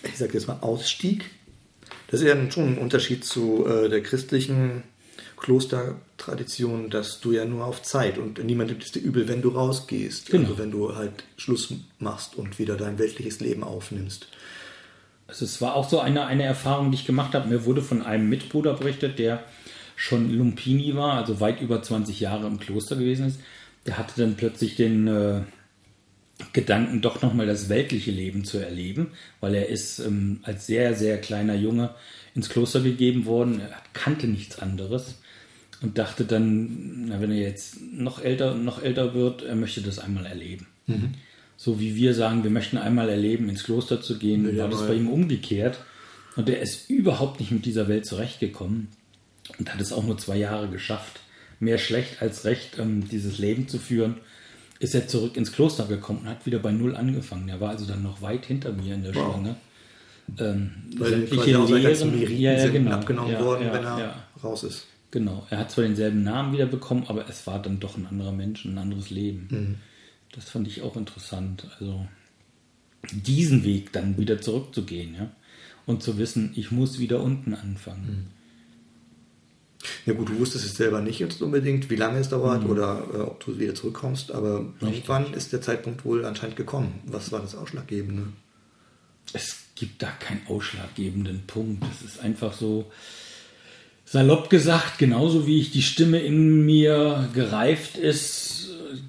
ich sage jetzt mal Ausstieg, das ist ja schon ein Unterschied zu äh, der christlichen Klostertradition, dass du ja nur auf Zeit und niemand nimmt es dir übel, wenn du rausgehst. Genau. Also wenn du halt Schluss machst und wieder dein weltliches Leben aufnimmst. Also es war auch so eine, eine Erfahrung, die ich gemacht habe. Mir wurde von einem Mitbruder berichtet, der schon Lumpini war, also weit über 20 Jahre im Kloster gewesen ist. Der hatte dann plötzlich den äh, Gedanken, doch nochmal das weltliche Leben zu erleben, weil er ist ähm, als sehr, sehr kleiner Junge ins Kloster gegeben worden. Er kannte nichts anderes und dachte dann, na, wenn er jetzt noch älter noch älter wird, er möchte das einmal erleben. Mhm. So wie wir sagen, wir möchten einmal erleben, ins Kloster zu gehen, ja, war das bei ihm umgekehrt. Und er ist überhaupt nicht mit dieser Welt zurechtgekommen und hat es auch nur zwei Jahre geschafft, mehr schlecht als recht, ähm, dieses Leben zu führen. Ist er zurück ins Kloster gekommen und hat wieder bei Null angefangen. Er war also dann noch weit hinter mir in der wow. Schlange. Ähm, Weil quasi auch Lehren, ja, ja, genau. abgenommen ja, worden, ja, wenn er raus ist. Genau, er hat zwar denselben Namen wieder bekommen, aber es war dann doch ein anderer Mensch, ein anderes Leben. Mhm. Das fand ich auch interessant. Also diesen Weg dann wieder zurückzugehen, ja. Und zu wissen, ich muss wieder unten anfangen. Ja gut, du wusstest es selber nicht jetzt unbedingt, wie lange es dauert mhm. oder äh, ob du wieder zurückkommst, aber Richtig. irgendwann ist der Zeitpunkt wohl anscheinend gekommen. Was war das Ausschlaggebende? Es gibt da keinen ausschlaggebenden Punkt. Es ist einfach so, salopp gesagt, genauso wie ich die Stimme in mir gereift ist,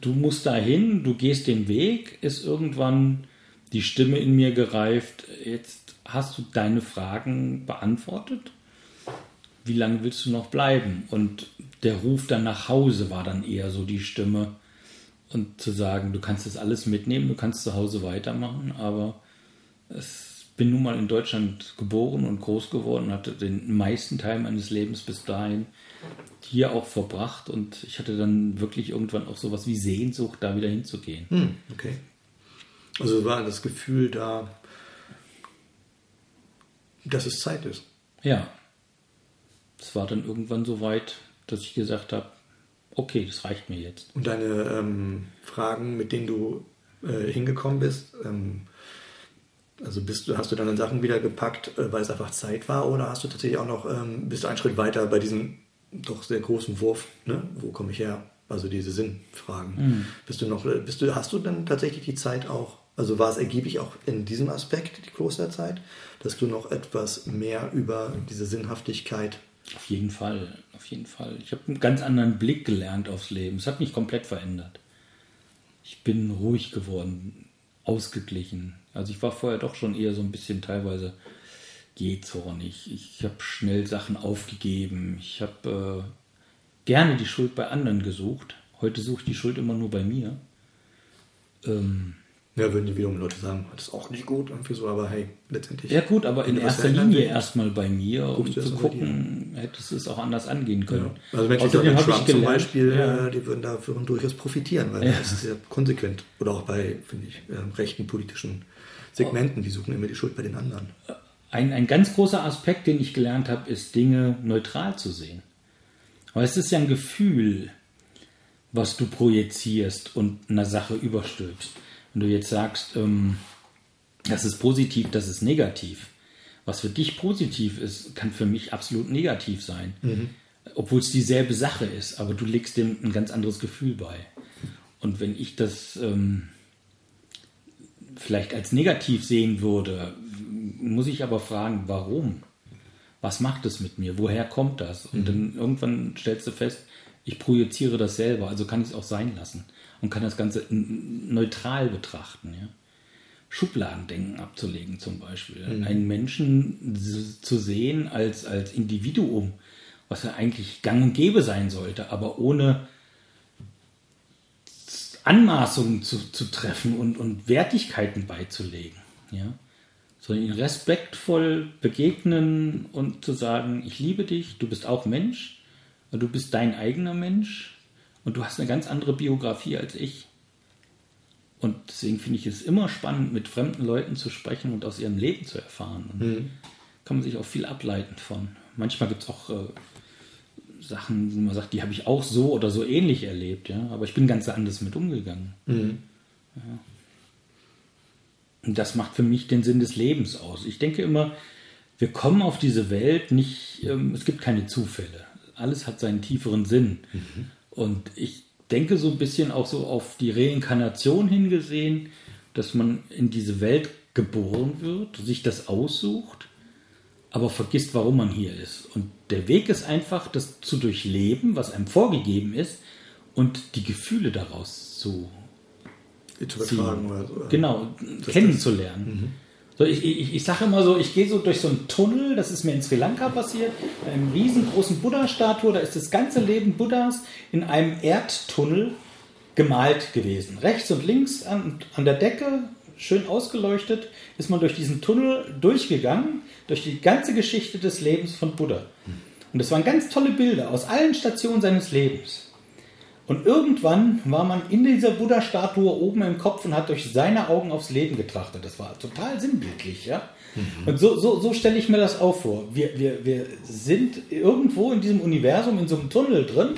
du musst dahin, du gehst den Weg, ist irgendwann die Stimme in mir gereift, jetzt hast du deine Fragen beantwortet? Wie lange willst du noch bleiben? Und der Ruf dann nach Hause war dann eher so die Stimme. Und zu sagen, du kannst das alles mitnehmen, du kannst zu Hause weitermachen, aber ich bin nun mal in Deutschland geboren und groß geworden, hatte den meisten Teil meines Lebens bis dahin hier auch verbracht und ich hatte dann wirklich irgendwann auch sowas wie Sehnsucht, da wieder hinzugehen. Hm, okay. Also war das Gefühl da, dass es Zeit ist. Ja. Es war dann irgendwann so weit, dass ich gesagt habe, okay, das reicht mir jetzt. Und deine ähm, Fragen, mit denen du äh, hingekommen bist, ähm, also bist hast du dann Sachen wieder gepackt, äh, weil es einfach Zeit war, oder hast du tatsächlich auch noch, ähm, bist du einen Schritt weiter bei diesem doch sehr großen Wurf, ne? wo komme ich her? Also diese Sinnfragen. Mhm. Bist du noch, äh, bist du, hast du dann tatsächlich die Zeit auch also war es ergiebig auch in diesem Aspekt, die Klosterzeit, dass du noch etwas mehr über diese Sinnhaftigkeit. Auf jeden Fall, auf jeden Fall. Ich habe einen ganz anderen Blick gelernt aufs Leben. Es hat mich komplett verändert. Ich bin ruhig geworden, ausgeglichen. Also ich war vorher doch schon eher so ein bisschen teilweise jähzornig. Ich habe schnell Sachen aufgegeben. Ich habe äh, gerne die Schuld bei anderen gesucht. Heute suche ich die Schuld immer nur bei mir. Ähm, ja, würden die wiederum Leute sagen, das ist auch nicht gut, irgendwie so, aber hey, letztendlich. Ja, gut, aber in erster Linie erstmal bei mir, um zu gucken, hättest du es auch anders angehen können. Ja. Also Menschen, Außerdem die Trump zum Beispiel, ja. Äh, die würden davon durchaus profitieren, weil ja. das ist sehr konsequent. Oder auch bei, finde ich, ähm, rechten politischen Segmenten, die suchen immer die Schuld bei den anderen. Ein, ein ganz großer Aspekt, den ich gelernt habe, ist Dinge neutral zu sehen. Aber es ist ja ein Gefühl, was du projizierst und einer Sache überstülpst. Wenn du jetzt sagst, ähm, das ist positiv, das ist negativ. Was für dich positiv ist, kann für mich absolut negativ sein. Mhm. Obwohl es dieselbe Sache ist, aber du legst dem ein ganz anderes Gefühl bei. Und wenn ich das ähm, vielleicht als negativ sehen würde, muss ich aber fragen, warum? Was macht es mit mir? Woher kommt das? Und mhm. dann irgendwann stellst du fest, ich projiziere das selber, also kann ich es auch sein lassen und kann das Ganze neutral betrachten. Ja? Schubladendenken abzulegen zum Beispiel. Mhm. Einen Menschen zu sehen als, als Individuum, was ja eigentlich gang und gäbe sein sollte, aber ohne Anmaßungen zu, zu treffen und, und Wertigkeiten beizulegen. Ja? Sondern ihn respektvoll begegnen und zu sagen, ich liebe dich, du bist auch Mensch, du bist dein eigener Mensch und du hast eine ganz andere Biografie als ich. Und deswegen finde ich es immer spannend, mit fremden Leuten zu sprechen und aus ihrem Leben zu erfahren. Und mhm. kann man sich auch viel ableiten von. Manchmal gibt es auch äh, Sachen, wo man sagt, die habe ich auch so oder so ähnlich erlebt, ja. Aber ich bin ganz anders mit umgegangen. Mhm. Ja. Und das macht für mich den Sinn des Lebens aus. Ich denke immer, wir kommen auf diese Welt nicht, ähm, es gibt keine Zufälle. Alles hat seinen tieferen Sinn. Mhm. Und ich denke so ein bisschen auch so auf die Reinkarnation hingesehen, dass man in diese Welt geboren wird, sich das aussucht, aber vergisst, warum man hier ist. Und der Weg ist einfach, das zu durchleben, was einem vorgegeben ist, und die Gefühle daraus zu, zu übertragen. Oder so. Genau, kennenzulernen. Das, mhm. So, ich, ich, ich sage immer so, ich gehe so durch so einen Tunnel, das ist mir in Sri Lanka passiert, bei einem riesengroßen Buddha-Statue, da ist das ganze Leben Buddhas in einem Erdtunnel gemalt gewesen. Rechts und links an, an der Decke, schön ausgeleuchtet, ist man durch diesen Tunnel durchgegangen, durch die ganze Geschichte des Lebens von Buddha. Und das waren ganz tolle Bilder aus allen Stationen seines Lebens. Und irgendwann war man in dieser Buddha-Statue oben im Kopf und hat durch seine Augen aufs Leben getrachtet. Das war total sinnbildlich, ja. Mhm. Und so, so, so stelle ich mir das auch vor. Wir, wir, wir sind irgendwo in diesem Universum, in so einem Tunnel drin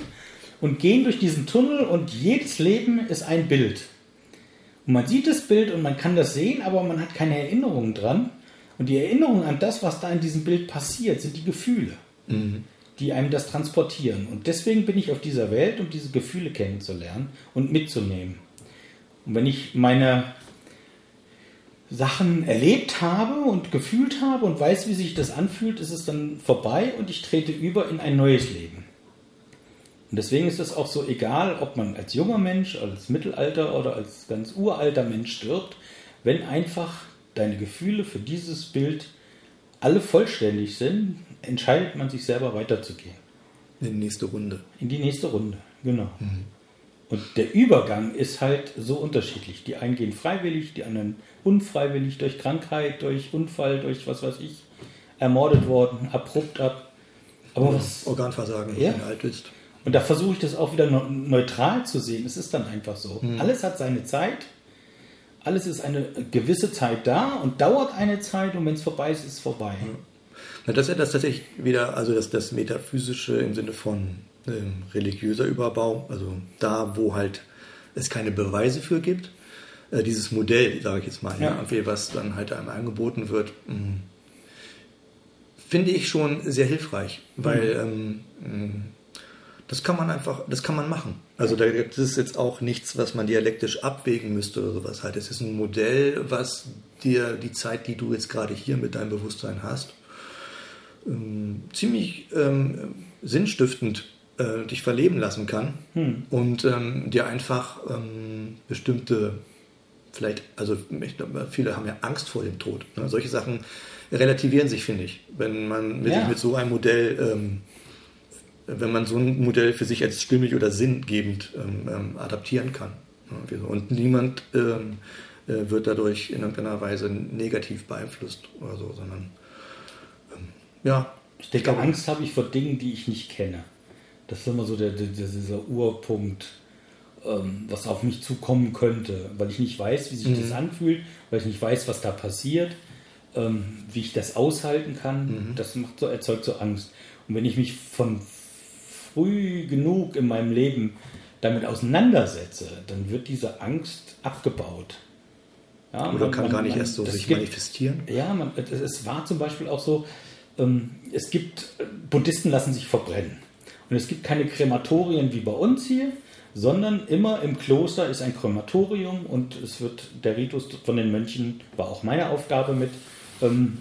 und gehen durch diesen Tunnel und jedes Leben ist ein Bild. Und man sieht das Bild und man kann das sehen, aber man hat keine Erinnerungen dran. Und die Erinnerung an das, was da in diesem Bild passiert, sind die Gefühle, mhm. Die einem das transportieren. Und deswegen bin ich auf dieser Welt, um diese Gefühle kennenzulernen und mitzunehmen. Und wenn ich meine Sachen erlebt habe und gefühlt habe und weiß, wie sich das anfühlt, ist es dann vorbei und ich trete über in ein neues Leben. Und deswegen ist es auch so egal, ob man als junger Mensch, als Mittelalter oder als ganz uralter Mensch stirbt, wenn einfach deine Gefühle für dieses Bild alle vollständig sind, entscheidet man sich selber weiterzugehen. In die nächste Runde. In die nächste Runde, genau. Mhm. Und der Übergang ist halt so unterschiedlich. Die einen gehen freiwillig, die anderen unfreiwillig durch Krankheit, durch Unfall, durch was weiß ich, ermordet worden, abrupt ab. Aber was, Organversagen, ja, wenn du alt bist. Und da versuche ich das auch wieder neutral zu sehen. Es ist dann einfach so. Mhm. Alles hat seine Zeit. Alles ist eine gewisse Zeit da und dauert eine Zeit und wenn es vorbei ist, ist es vorbei. Ja, das ist ja das tatsächlich wieder, also das, das Metaphysische im Sinne von ähm, religiöser Überbau, also da, wo halt es keine Beweise für gibt. Äh, dieses Modell, sage ich jetzt mal, ja. Ja, was dann halt einem angeboten wird, mh, hm, finde ich schon sehr hilfreich, weil mhm. ähm, das kann man einfach, das kann man machen. Also da gibt es jetzt auch nichts, was man dialektisch abwägen müsste oder sowas halt. Es ist ein Modell, was dir die Zeit, die du jetzt gerade hier mit deinem Bewusstsein hast, ähm, ziemlich ähm, sinnstiftend äh, dich verleben lassen kann hm. und ähm, dir einfach ähm, bestimmte, vielleicht, also ich glaube, viele haben ja Angst vor dem Tod. Ne? Solche Sachen relativieren sich, finde ich, wenn man mit, ja. mit so einem Modell ähm, wenn man so ein Modell für sich als stimmig oder sinngebend ähm, adaptieren kann. Und niemand äh, wird dadurch in irgendeiner Weise negativ beeinflusst oder so, sondern ja. Ich denke, Angst habe ich vor Dingen, die ich nicht kenne. Das ist immer so der, der, dieser Urpunkt, ähm, was auf mich zukommen könnte, weil ich nicht weiß, wie sich mhm. das anfühlt, weil ich nicht weiß, was da passiert, ähm, wie ich das aushalten kann. Mhm. Das macht so, erzeugt so Angst. Und wenn ich mich von früh genug in meinem Leben damit auseinandersetze, dann wird diese Angst abgebaut. Ja, Oder man, kann man, gar nicht man, erst so sich gibt, manifestieren? Ja, man, es war zum Beispiel auch so, es gibt, Buddhisten lassen sich verbrennen. Und es gibt keine Krematorien wie bei uns hier, sondern immer im Kloster ist ein Krematorium und es wird der Ritus von den Mönchen, war auch meine Aufgabe mit, ähm,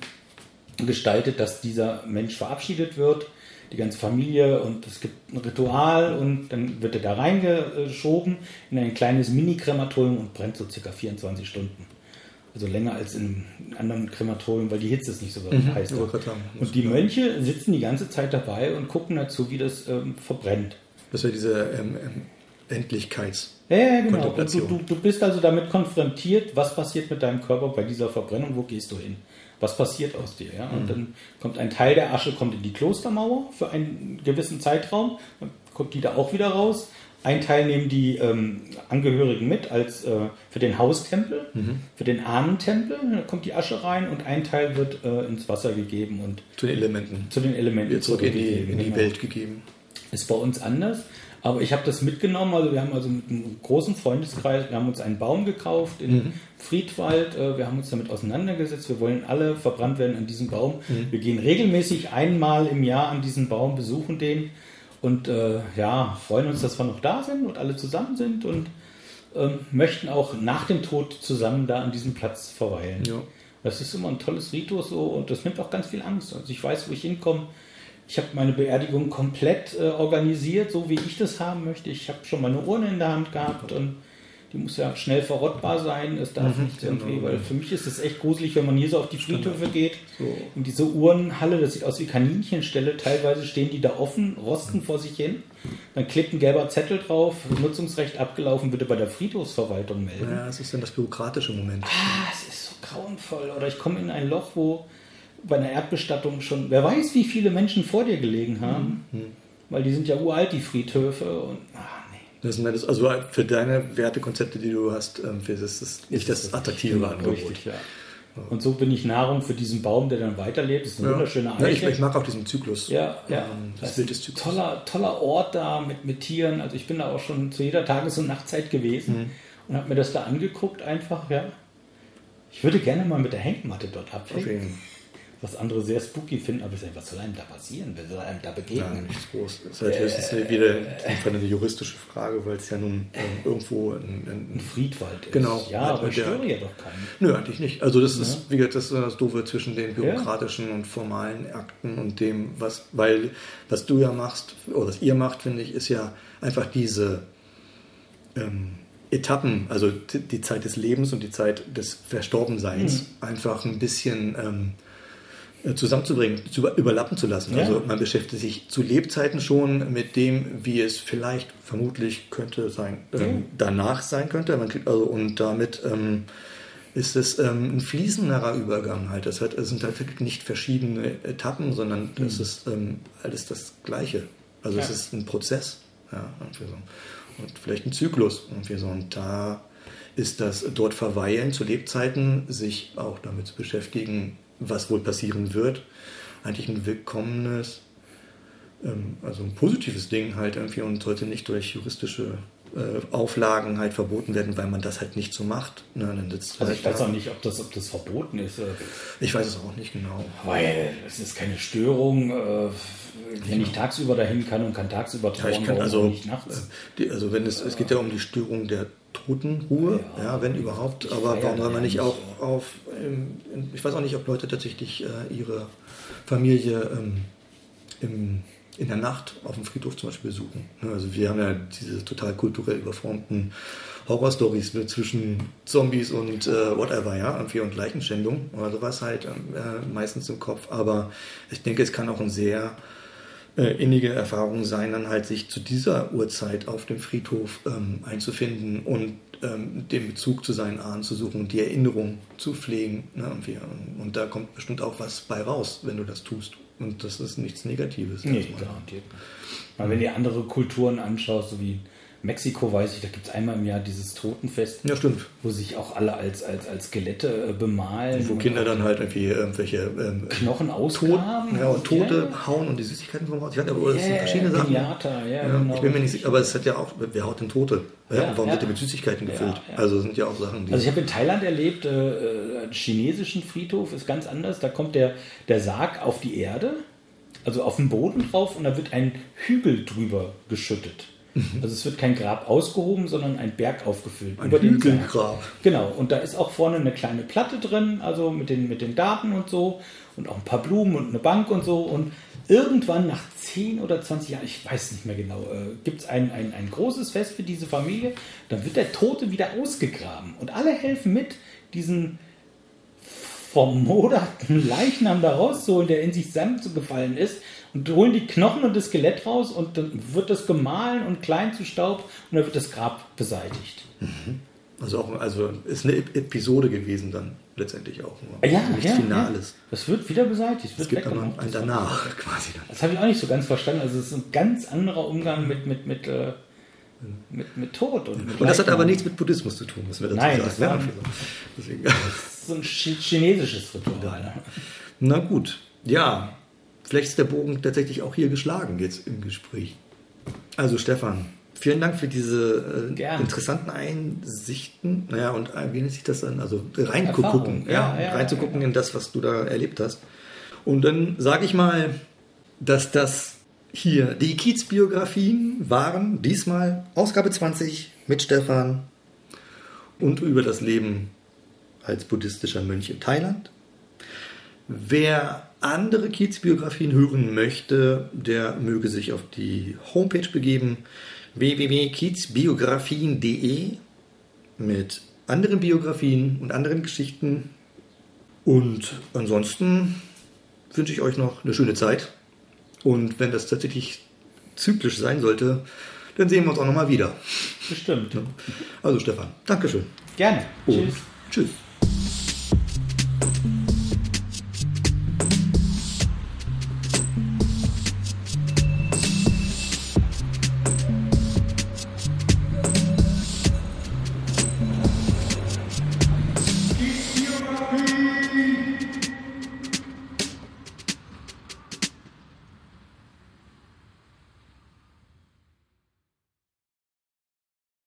gestaltet, dass dieser Mensch verabschiedet wird die ganze Familie und es gibt ein Ritual und dann wird er da reingeschoben in ein kleines Mini-Krematorium und brennt so circa 24 Stunden. Also länger als in anderen Krematorium, weil die Hitze ist nicht so mhm, heiß. Und die Mönche sitzen die ganze Zeit dabei und gucken dazu, wie das ähm, verbrennt. Das wäre diese ähm, ähm Endlichkeits. Ja, ja, genau. Du, du, du bist also damit konfrontiert, was passiert mit deinem Körper bei dieser Verbrennung, wo gehst du hin? was passiert aus dir. Ja? Und mhm. dann kommt ein Teil der Asche kommt in die Klostermauer für einen gewissen Zeitraum, dann kommt die da auch wieder raus. Ein Teil nehmen die ähm, Angehörigen mit als äh, für den Haustempel, mhm. für den Ahnentempel, da kommt die Asche rein und ein Teil wird äh, ins Wasser gegeben und zu den Elementen. Zu den Elementen wird zurück in die, in die genau. Welt gegeben. Ist bei uns anders. Aber ich habe das mitgenommen, also wir haben also mit einem großen Freundeskreis, wir haben uns einen Baum gekauft in mhm. Friedwald, äh, wir haben uns damit auseinandergesetzt, wir wollen alle verbrannt werden an diesem Baum. Mhm. Wir gehen regelmäßig einmal im Jahr an diesen Baum, besuchen den und äh, ja, freuen uns, dass wir noch da sind und alle zusammen sind und äh, möchten auch nach dem Tod zusammen da an diesem Platz verweilen. Ja. Das ist immer ein tolles Ritus so und das nimmt auch ganz viel Angst. Also ich weiß, wo ich hinkomme ich habe meine Beerdigung komplett äh, organisiert, so wie ich das haben möchte. Ich habe schon meine Urne in der Hand gehabt und die muss ja schnell verrottbar sein. Es darf mhm, nicht irgendwie, genau. weil für mich ist es echt gruselig, wenn man hier so auf die Friedhöfe geht. So. In diese Uhrenhalle, das sieht aus wie Kaninchenstelle. Teilweise stehen die da offen, rosten vor sich hin. Dann klebt ein gelber Zettel drauf, Nutzungsrecht abgelaufen, bitte bei der Friedhofsverwaltung melden. Ja, das ist dann das bürokratische Moment. Ah, es ist so grauenvoll. Oder ich komme in ein Loch, wo bei einer Erdbestattung schon, wer weiß, wie viele Menschen vor dir gelegen haben, mhm. weil die sind ja uralt, die Friedhöfe. Und, ach, Das ist also für deine Wertekonzepte, die du hast, ähm, ist das nicht das, das attraktive Angebot. Richtig, ja. Und so bin ich Nahrung für diesen Baum, der dann weiterlebt. Das ist ein ja. wunderschöner Eiche. Ja, ich, ich, mag auch diesen Zyklus. Ja, ja. Ähm, das, das Bild des Zyklus. Toller, toller Ort da mit, mit Tieren. Also ich bin da auch schon zu jeder Tages- und Nachtzeit gewesen. Mhm. und habe mir das da angeguckt einfach, ja. Ich würde gerne mal mit der Hängmatte dort abhängen. Was andere sehr spooky finden, aber ich sage, was soll einem da passieren? Wer soll einem da Ja, begegnen? nichts groß. Das ist halt höchstens wieder eine juristische Frage, weil es ja nun ähm, irgendwo ein, Ein ein Friedwald ist. Genau. Ja, aber ich störe ja doch keinen. Nö, eigentlich nicht. Also das ist, wie gesagt, das ist das Doofe zwischen den bürokratischen und formalen Akten und dem, was, weil was du ja machst, oder was ihr macht, finde ich, ist ja einfach diese ähm, Etappen, also die, Zeit des Lebens und die Zeit des Verstorbenseins, einfach ein bisschen ähm, äh, zusammenzubringen, zu über- überlappen zu lassen. Ja. Also man beschäftigt sich zu Lebzeiten schon mit dem, wie es vielleicht, vermutlich könnte sein, ähm, danach sein könnte. Man kriegt also und damit ähm, ist es ähm, ein fließenderer Übergang halt. Das hat, es sind halt wirklich nicht verschiedene Etappen, sondern es ist ähm, alles das Gleiche. Also es Ja. ist ein Prozess. Ja, so. Und vielleicht ein Zyklus. Irgendwie so. Und da ist das dort verweilen zu Lebzeiten, sich auch damit zu beschäftigen, was wohl passieren wird, eigentlich ein willkommenes, ähm, also ein positives Ding halt irgendwie und sollte nicht durch juristische Auflagen halt verboten werden, weil man das halt nicht so macht. Ne, dann sitzt Also halt ich weiß da. auch nicht, ob das, ob das verboten ist. äh, Ich weiß es auch nicht genau. Weil es ist keine Störung. äh, Wenn ich tagsüber dahin kann und kann tagsüber Ja, trauern, ich kann also, nicht nachts? äh, die, also wenn es, es geht ja um die Störung der Totenruhe, ja, Ja, wenn überhaupt, aber warum soll man nicht auch auf, ähm, ich weiß auch nicht, ob Leute tatsächlich äh, ihre Familie ähm, im, in der Nacht auf dem Friedhof zum Beispiel besuchen. Ne, Also wir haben ja diese total kulturell überformten Horror-Stories mit zwischen Zombies und äh, whatever, ja, irgendwie und Leichenschändung oder sowas halt äh, meistens im Kopf. Aber ich denke, es kann auch ein sehr äh, innige Erfahrung sein, dann halt sich zu dieser Uhrzeit auf dem Friedhof ähm, einzufinden und ähm, den Bezug zu seinen Ahnen zu suchen und die Erinnerung zu pflegen. Ne? Und da kommt bestimmt auch was bei raus, wenn du das tust. Und das ist nichts Negatives. Nee, garantiert. Weil wenn du andere Kulturen anschaust, so wie Mexiko, weiß ich, da gibt es einmal im Jahr dieses Totenfest, Ja, stimmt. wo sich auch alle als, als, als Skelette äh, bemalen. Wo Kinder dann halt irgendwie irgendwelche ähm, Knochen ausgraben. ja, und Tote Ja. hauen und die Süßigkeiten vom Haus. Ich weiß aber das sind verschiedene Sachen. Pinata, ja, Ja, genau. Ich bin mir nicht sicher, aber es hat ja auch, wer haut denn Tote? Ja, Ja, und warum ja. wird der mit Süßigkeiten gefüllt? ja. Also sind ja auch Sachen, die. Also ich habe in Thailand erlebt, äh, äh, einen chinesischen Friedhof ist ganz anders. Da kommt der, der Sarg auf die Erde, also auf den Boden drauf und da wird ein Hügel drüber geschüttet. Also es wird kein Grab ausgehoben, sondern ein Berg aufgefüllt. Mhm. Ein über den. Hügelgrab. Genau, und da ist auch vorne eine kleine Platte drin, also mit den, mit den Daten und so und auch ein paar Blumen und eine Bank und so. Und irgendwann nach 10 oder 20 Jahren, ich weiß nicht mehr genau, äh, gibt es ein, ein, ein großes Fest für diese Familie. Dann wird der Tote wieder ausgegraben und alle helfen mit, diesen vermoderten Leichnam da rauszuholen, der in sich zusammengefallen ist und holen die Knochen und das Skelett raus und dann wird das gemahlen und klein zu Staub und dann wird das Grab beseitigt. Also auch, also ist eine Ep- Episode gewesen dann letztendlich auch nur. Ja, also nichts ja, Finales. Ja. Das wird wieder beseitigt. Es Wird gibt aber ein danach [LAUGHS] quasi dann. Das habe ich auch nicht so ganz verstanden. Also es ist ein ganz anderer Umgang mit, mit, mit, äh, mit, mit Tod. Und, mit Und das hat aber nichts mit Buddhismus zu tun, müssen wir dazu Nein, sagen. das war- Ja, Deswegen. Das ist so ein chi- chinesisches Ritual. ne? Na gut, ja. Vielleicht ist der Bogen tatsächlich auch hier geschlagen jetzt im Gespräch. Also Stefan, vielen Dank für diese äh, interessanten Einsichten. Naja, und äh, wie nennt sich das dann? Also reingucken, ja, Ja, ja, reinzugucken in das, was du da erlebt hast. Und dann sage ich mal, dass das hier die Kiez-Biografien waren. Diesmal Ausgabe 20 mit Stefan und über das Leben als buddhistischer Mönch in Thailand. Wer andere Kiez-Biografien hören möchte, der möge sich auf die Homepage begeben www.kiezbiografien.de mit anderen Biografien und anderen Geschichten. Und ansonsten wünsche ich euch noch eine schöne Zeit. Und wenn das tatsächlich zyklisch sein sollte, dann sehen wir uns auch nochmal wieder. Bestimmt. Also Stefan, Dankeschön. Gerne. Und Tschüss. Tschüss.